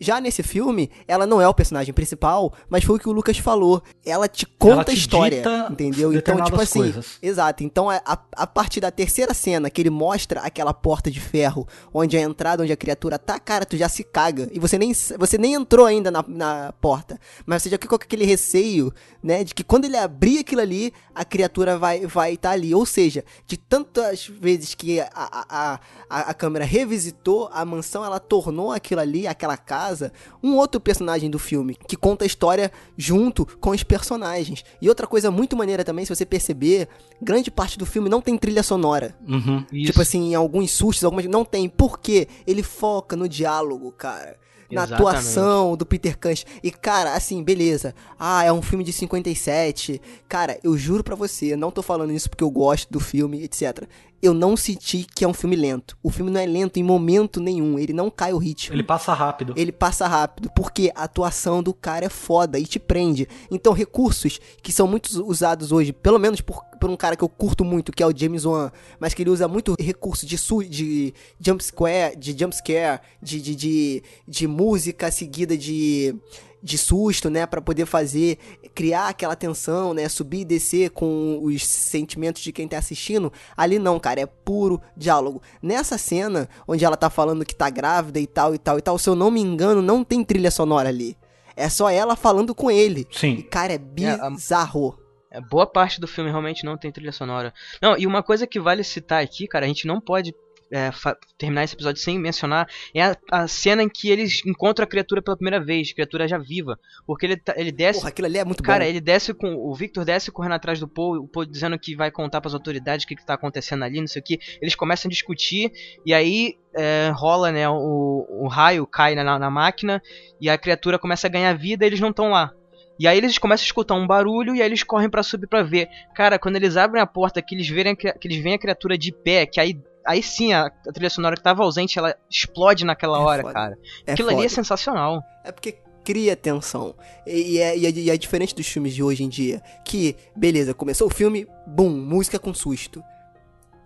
S4: Já nesse filme, ela não é o personagem principal, mas foi o que o Lucas falou. Ela te conta ela te a história, entendeu? Então, tipo assim, coisas. exato. Então, a, a, partir da terceira cena que ele mostra aquela porta de ferro, onde a entrada, onde a criatura tá, cara, tu já se caga. E você nem, você nem entrou ainda na, na porta. Mas você já ficou com aquele receio, né, de que quando ele abrir aquilo ali, a criatura vai vai estar tá ali. Ou seja, de tantas vezes que a, a, a, a câmera revisitou a mansão, ela tornou aquilo ali, aquela casa casa um outro personagem do filme, que conta a história junto com os personagens. E outra coisa muito maneira também, se você perceber, grande parte do filme não tem trilha sonora.
S6: Uhum,
S4: tipo assim, em alguns sustos, algumas. Não tem. Por quê? Ele foca no diálogo, cara na Exatamente. atuação do Peter Cushing. E, cara, assim, beleza. Ah, é um filme de 57. Cara, eu juro pra você, não tô falando isso porque eu gosto do filme, etc eu não senti que é um filme lento. O filme não é lento em momento nenhum, ele não cai o ritmo.
S6: Ele passa rápido.
S4: Ele passa rápido, porque a atuação do cara é foda e te prende. Então, recursos que são muito usados hoje, pelo menos por, por um cara que eu curto muito, que é o James Wan, mas que ele usa muito recurso de, su de jump scare, de jump scare, de, de, de, de música seguida de de susto, né, para poder fazer criar aquela tensão, né, subir e descer com os sentimentos de quem tá assistindo. Ali não, cara, é puro diálogo. Nessa cena onde ela tá falando que tá grávida e tal e tal e tal, se eu não me engano, não tem trilha sonora ali. É só ela falando com ele.
S6: Sim.
S4: E, cara, é bizarro.
S5: É, a... boa parte do filme realmente não tem trilha sonora. Não, e uma coisa que vale citar aqui, cara, a gente não pode é, terminar esse episódio sem mencionar é a, a, cena em que eles encontram a criatura pela primeira vez, criatura já viva. Porque ele, tá, ele desce.
S4: Porra, aquilo ali é muito
S5: Cara,
S4: bom.
S5: ele desce com. O Victor desce correndo atrás do Paul, o Paul dizendo que vai contar para as autoridades o que, que tá acontecendo ali, não sei o que. Eles começam a discutir, e aí é, rola, né? O, o raio cai na, na máquina e a criatura começa a ganhar vida e eles não estão lá. E aí eles começam a escutar um barulho e aí eles correm para subir para ver. Cara, quando eles abrem a porta, que eles verem que, que eles veem a criatura de pé, que aí aí sim a, a, trilha sonora que tava ausente, ela explode naquela é hora, foda. cara. É Aquilo foda. ali é sensacional.
S4: É porque cria tensão. E, e, é, e, é, e, é, diferente dos filmes de hoje em dia. Que, beleza, começou o filme, bum, música com susto.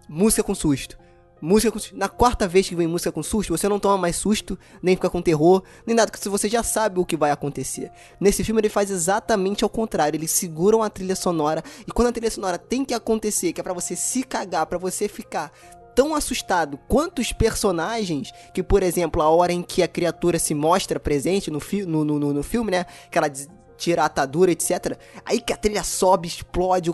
S4: Música com susto. Música com susto. Na quarta vez que vem música com susto, você não toma mais susto, nem fica com terror, nem nada, porque você já sabe o que vai acontecer. Nesse filme ele faz exatamente ao contrário, eles seguram a trilha sonora e quando a trilha sonora tem que acontecer, que é para você se cagar, para você ficar tão assustado quanto os personagens, que, por exemplo, a hora em que a criatura se mostra presente no, fi no, no, no filme, né? Que ela tira a atadura, etc. Aí que a trilha sobe, explode,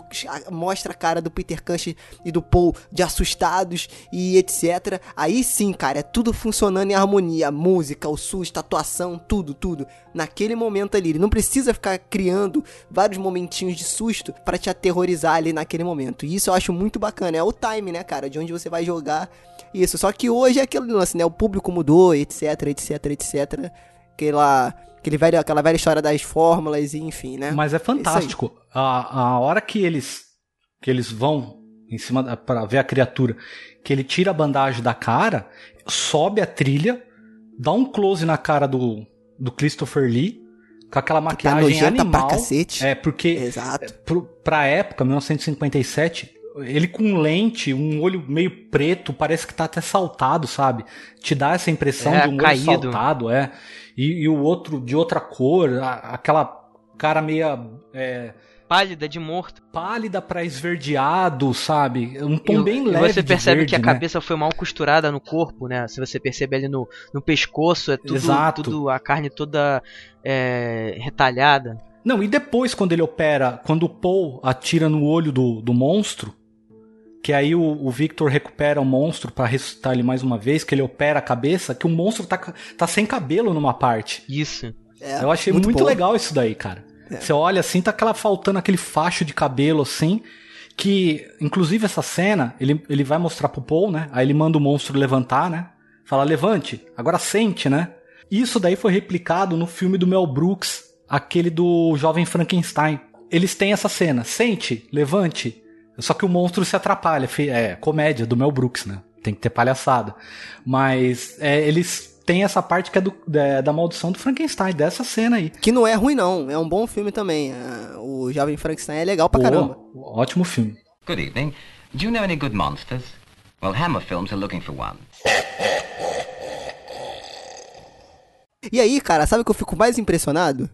S4: mostra a cara do Peter Cushing e do Paul de assustados e etc. Aí sim, cara, é tudo funcionando em harmonia. A música, o susto, a atuação, tudo, tudo. Naquele momento ali. Ele não precisa ficar criando vários momentinhos de susto para te aterrorizar ali naquele momento. E isso eu acho muito bacana. É o time, né, cara? De onde você vai jogar isso. Só que hoje é aquele lance, né? O público mudou, etc, etc, etc. Aquela Aquele velho, aquela velha história das fórmulas e enfim, né?
S6: Mas é fantástico. A, a hora que eles que eles vão em cima para ver a criatura, que ele tira a bandagem da cara, sobe a trilha, dá um close na cara do, do Christopher Lee, com aquela tá maquiagem tá animal.
S4: Pra cacete.
S6: É, porque
S4: Exato.
S6: Pro, pra época, 1957, ele com lente, um olho meio preto, parece que tá até saltado, sabe? Te dá essa impressão
S5: é,
S6: de um
S5: caído.
S6: olho saltado, é e, e o outro de outra cor, a, aquela cara meia. É,
S5: pálida de morto.
S6: Pálida para esverdeado, sabe? Um tom e, bem leve.
S5: Você percebe
S6: verde,
S5: que a
S6: né?
S5: cabeça foi mal costurada no corpo, né? Se você percebe ali no, no pescoço, é tudo,
S6: Exato.
S5: tudo a carne toda é, retalhada.
S6: Não, e depois quando ele opera, quando o Paul atira no olho do, do monstro, que aí o, o, Victor recupera o monstro para ressuscitar ele mais uma vez, que ele opera a cabeça, que o monstro tá, tá sem cabelo numa parte.
S5: Isso.
S6: É, Eu achei muito, muito legal isso daí, cara. É. Você olha assim, tá aquela faltando aquele facho de cabelo assim, que inclusive essa cena, ele, ele vai mostrar pro Paul, né? Aí ele manda o monstro levantar, né? Fala, levante, agora sente, né? Isso daí foi replicado no filme do Mel Brooks, aquele do Jovem Frankenstein. Eles têm essa cena, sente, levante, só que o monstro se atrapalha. É comédia do Mel Brooks, né? Tem que ter palhaçada. Mas é, eles têm essa parte que é do, da, da, maldição do Frankenstein, dessa cena aí.
S4: Que não é ruim, não. É um bom filme também. É, o Jovem Frankenstein é legal pra Pô, caramba.
S6: Ótimo filme.
S7: Good evening. Do you know any good monsters? Well, Hammer Films are looking for one.
S4: E aí, cara, sabe o que eu fico mais impressionado?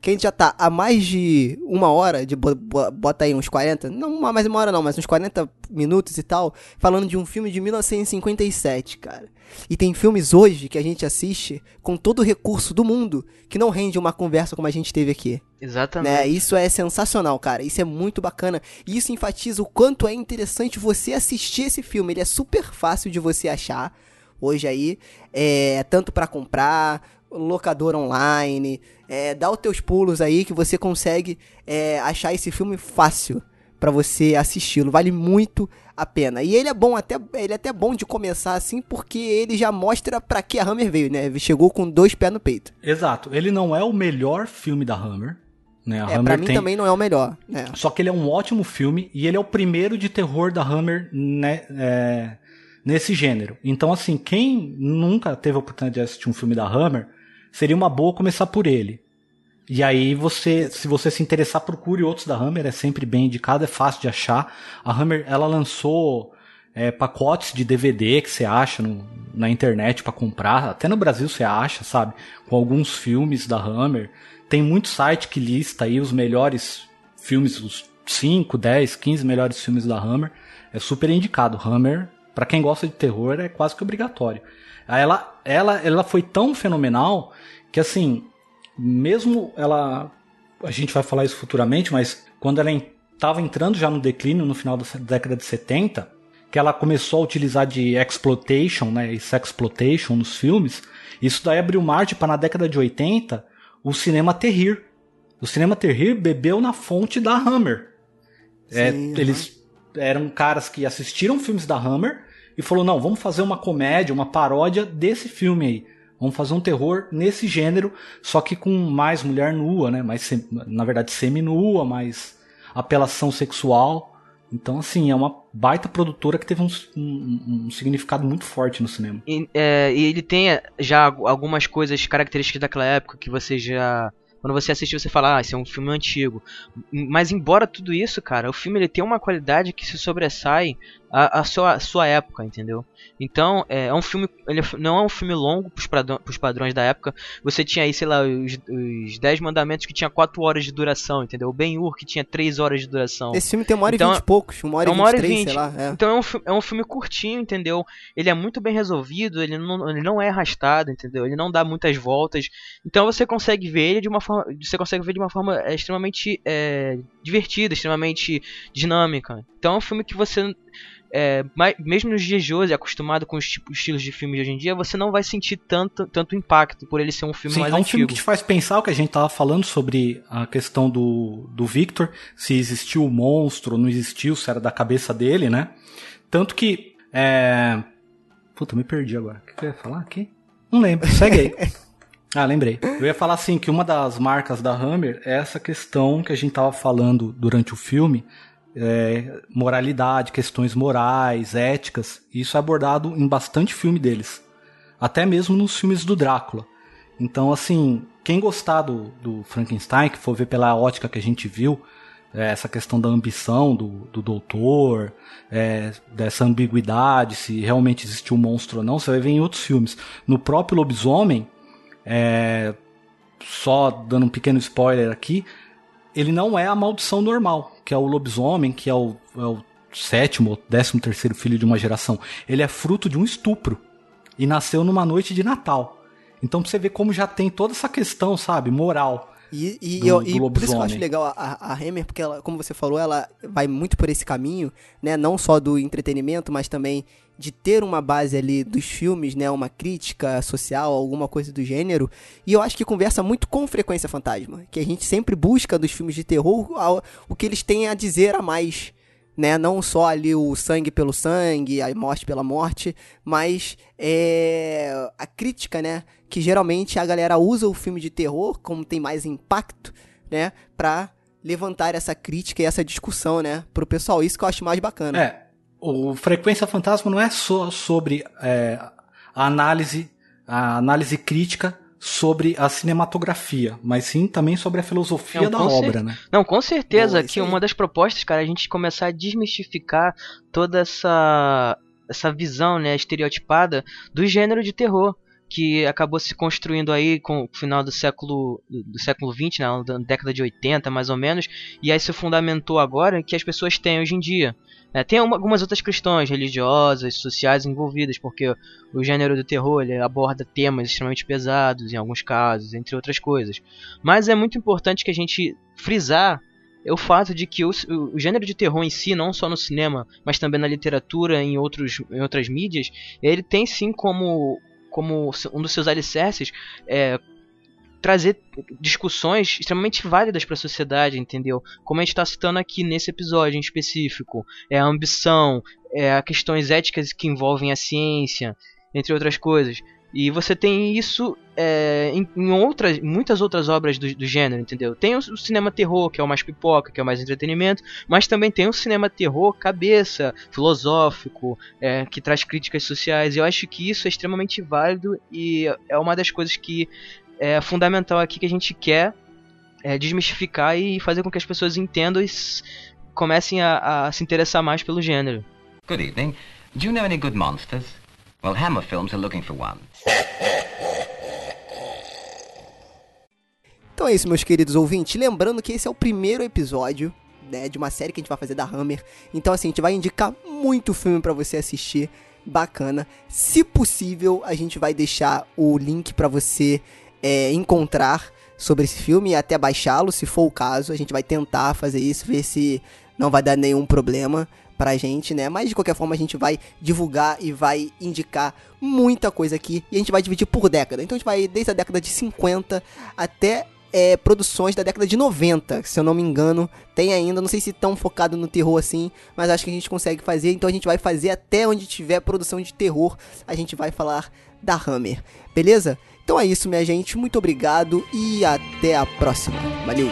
S4: Que a gente já tá há mais de uma hora, de bota aí uns 40, não mais uma hora não, mas uns 40 minutos e tal, falando de um filme de 1957, cara. E tem filmes hoje que a gente assiste com todo o recurso do mundo que não rende uma conversa como a gente teve aqui.
S5: Exatamente.
S4: Né? Isso é sensacional, cara. Isso é muito bacana. E isso enfatiza o quanto é interessante você assistir esse filme. Ele é super fácil de você achar hoje aí. É tanto para comprar locador online, é, dá os teus pulos aí que você consegue é, achar esse filme fácil para você assisti-lo. Vale muito a pena. E ele é bom até ele é até bom de começar assim porque ele já mostra para que a Hammer veio, né? Chegou com dois pés no peito.
S6: Exato. Ele não é o melhor filme da Hammer. Né? A
S4: é,
S6: Hammer
S4: pra mim
S6: tem...
S4: também não é o melhor. Né?
S6: Só que ele é um ótimo filme e ele é o primeiro de terror da Hammer né, é, nesse gênero. Então, assim, quem nunca teve a oportunidade de assistir um filme da Hammer, seria uma boa começar por ele. E aí você, se você se interessar, procure outros da Hammer, é sempre bem indicado, é fácil de achar. A Hammer, ela lançou é, pacotes de DVD que você acha no, na internet para comprar, até no Brasil você acha, sabe? Com alguns filmes da Hammer. Tem muito site que lista aí os melhores filmes, os 5, 10, 15 melhores filmes da Hammer. É super indicado. Hammer, para quem gosta de terror, é quase que obrigatório. Ela, ela, ela foi tão fenomenal que assim, mesmo ela. A gente vai falar isso futuramente, mas quando ela estava entrando já no declínio no final da década de 70, que ela começou a utilizar de exploitation, né, e sexploitation nos filmes, isso daí abriu margem para na década de 80 o cinema terrir. O cinema terrir bebeu na fonte da Hammer. É, Sim, é, eles eram caras que assistiram filmes da Hammer e falou: não, vamos fazer uma comédia, uma paródia desse filme aí. Vamos fazer um terror nesse gênero, só que com mais mulher nua, né? Mais, na verdade, semi-nua, mais apelação sexual. Então, assim, é uma baita produtora que teve um, um, um significado muito forte no cinema.
S5: E, é, e ele tem já algumas coisas características daquela época que você já quando você assiste, você fala, ah, esse é um filme antigo. Mas embora tudo isso, cara, o filme ele tem uma qualidade que se sobressai a, a, sua, a sua época, entendeu? Então, é, é um filme. Ele é não é um filme longo pros, pros padrões da época. Você tinha aí, sei lá, os, os 10 mandamentos que tinha 4 horas de duração, entendeu? O Ben-Hur que tinha 3 horas de duração.
S4: Esse filme tem uma hora então, e vinte e poucos, uma hora é uma hora e vinte, sei lá. É.
S5: Então é um, é um filme curtinho, entendeu? Ele é muito bem resolvido, ele não, ele não é arrastado, entendeu? Ele não dá muitas voltas. Então você consegue ver ele de uma forma, você consegue ver de uma forma é, extremamente é, divertida, extremamente dinâmica. Então é um filme que você é, mesmo nos dias de hoje, acostumado com os tipos, estilos de filme de hoje em dia, você não vai sentir tanto, tanto impacto por ele ser um filme
S6: Sim,
S5: mais
S6: é um
S5: antigo.
S6: filme que te faz pensar o que a gente tava falando sobre a questão do, do Victor, se existiu o monstro, não existiu, se era da cabeça dele, né? Tanto que. É... Puta, me perdi agora. O que, que eu ia falar aqui? Não lembro, segue aí. Ah, lembrei. Eu ia falar assim que uma das marcas da Hammer é essa questão que a gente tava falando durante o filme é, moralidade, questões morais, éticas. Isso é abordado em bastante filme deles. Até mesmo nos filmes do Drácula. Então, assim, quem gostar do, do Frankenstein, que for ver pela ótica que a gente viu, é, essa questão da ambição do, do doutor, é, dessa ambiguidade, se realmente existiu um monstro ou não, você vai ver em outros filmes. No próprio Lobisomem, é, só dando um pequeno spoiler aqui, ele não é a maldição normal, que é o lobisomem, que é o, é o sétimo ou décimo terceiro filho de uma geração. Ele é fruto de um estupro e nasceu numa noite de Natal. Então pra você ver como já tem toda essa questão, sabe, moral.
S4: E, e, do, eu, e por isso que eu acho legal a, a Hammer, porque ela, como você falou, ela vai muito por esse caminho, né? Não só do entretenimento, mas também de ter uma base ali dos filmes, né? Uma crítica social, alguma coisa do gênero. E eu acho que conversa muito com Frequência Fantasma. Que a gente sempre busca dos filmes de terror o que eles têm a dizer a mais né? Não só ali o sangue pelo sangue, a morte pela morte, mas é, a crítica, né? Que geralmente a galera usa o filme de terror, como tem mais impacto, né? Pra levantar essa crítica e essa discussão, né? Pro pessoal, isso que eu acho mais bacana.
S6: É, o Frequência Fantasma não é só sobre é, a análise, a análise crítica sobre a cinematografia, mas sim também sobre a filosofia não, da obra, né?
S5: Não, com certeza que uma das propostas, cara, é a gente começar a desmistificar toda essa essa visão, né, estereotipada do gênero de terror que acabou se construindo aí com o final do século do século 20, né, na década de 80, mais ou menos, e aí se fundamentou agora que as pessoas têm hoje em dia. É, tem algumas outras questões religiosas, sociais envolvidas, porque o gênero do terror aborda temas extremamente pesados em alguns casos, entre outras coisas. Mas é muito importante que a gente frisar o fato de que o, o, gênero de terror em si, não só no cinema, mas também na literatura, em, outros, em outras mídias, ele tem sim como, como um dos seus alicerces é, trazer discussões extremamente válidas para a sociedade, entendeu? Como a gente está citando aqui nesse episódio em específico, é a ambição, é a questões éticas que envolvem a ciência, entre outras coisas. E você tem isso é, em, em, outras, muitas outras obras do, do gênero, entendeu? Tem o, o, cinema terror, que é o mais pipoca, que é o mais entretenimento, mas também tem o cinema terror cabeça, filosófico, é, que traz críticas sociais. Eu acho que isso é extremamente válido e é uma das coisas que é fundamental aqui que a gente quer é, desmistificar e fazer com que as pessoas entendam e comecem a, a, se interessar mais pelo gênero.
S7: Good evening. Do you know any good monsters? Well, Hammer Films are looking for one.
S4: Então é isso, meus queridos ouvintes. Lembrando que esse é o primeiro episódio né, de uma série que a gente vai fazer da Hammer. Então, assim, a gente vai indicar muito filme para você assistir. Bacana. Se possível, a gente vai deixar o link para você é, encontrar sobre esse filme e até baixá-lo, se for o caso. A gente vai tentar fazer isso, ver se não vai dar nenhum problema pra gente, né? Mas de qualquer forma a gente vai divulgar e vai indicar muita coisa aqui e a gente vai dividir por década. Então a gente vai desde a década de 50 até é, produções da década de 90, se eu não me engano. Tem ainda, não sei se tão focado no terror assim, mas acho que a gente consegue fazer. Então a gente vai fazer até onde tiver produção de terror, a gente vai falar da Hammer, beleza? Então é isso, minha gente. Muito obrigado e até a próxima. Valeu!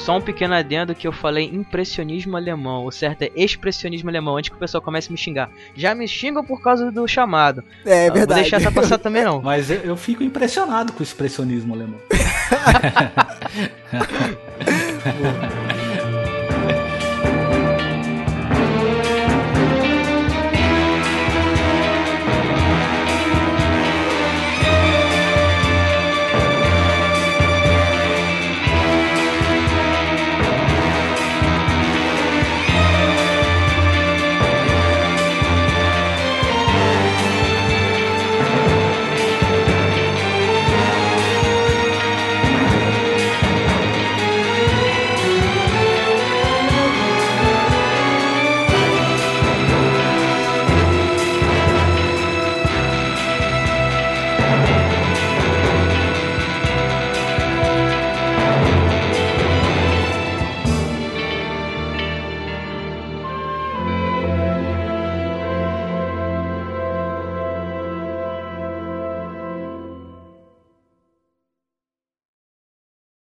S5: Só um pequeno adendo que eu falei impressionismo alemão. O certo é expressionismo alemão, antes que o pessoal comece a me xingar. Já me xingam por causa do chamado.
S4: É, é verdade. Não vou
S5: deixar essa passar também não.
S6: Mas eu, eu fico impressionado com o expressionismo alemão.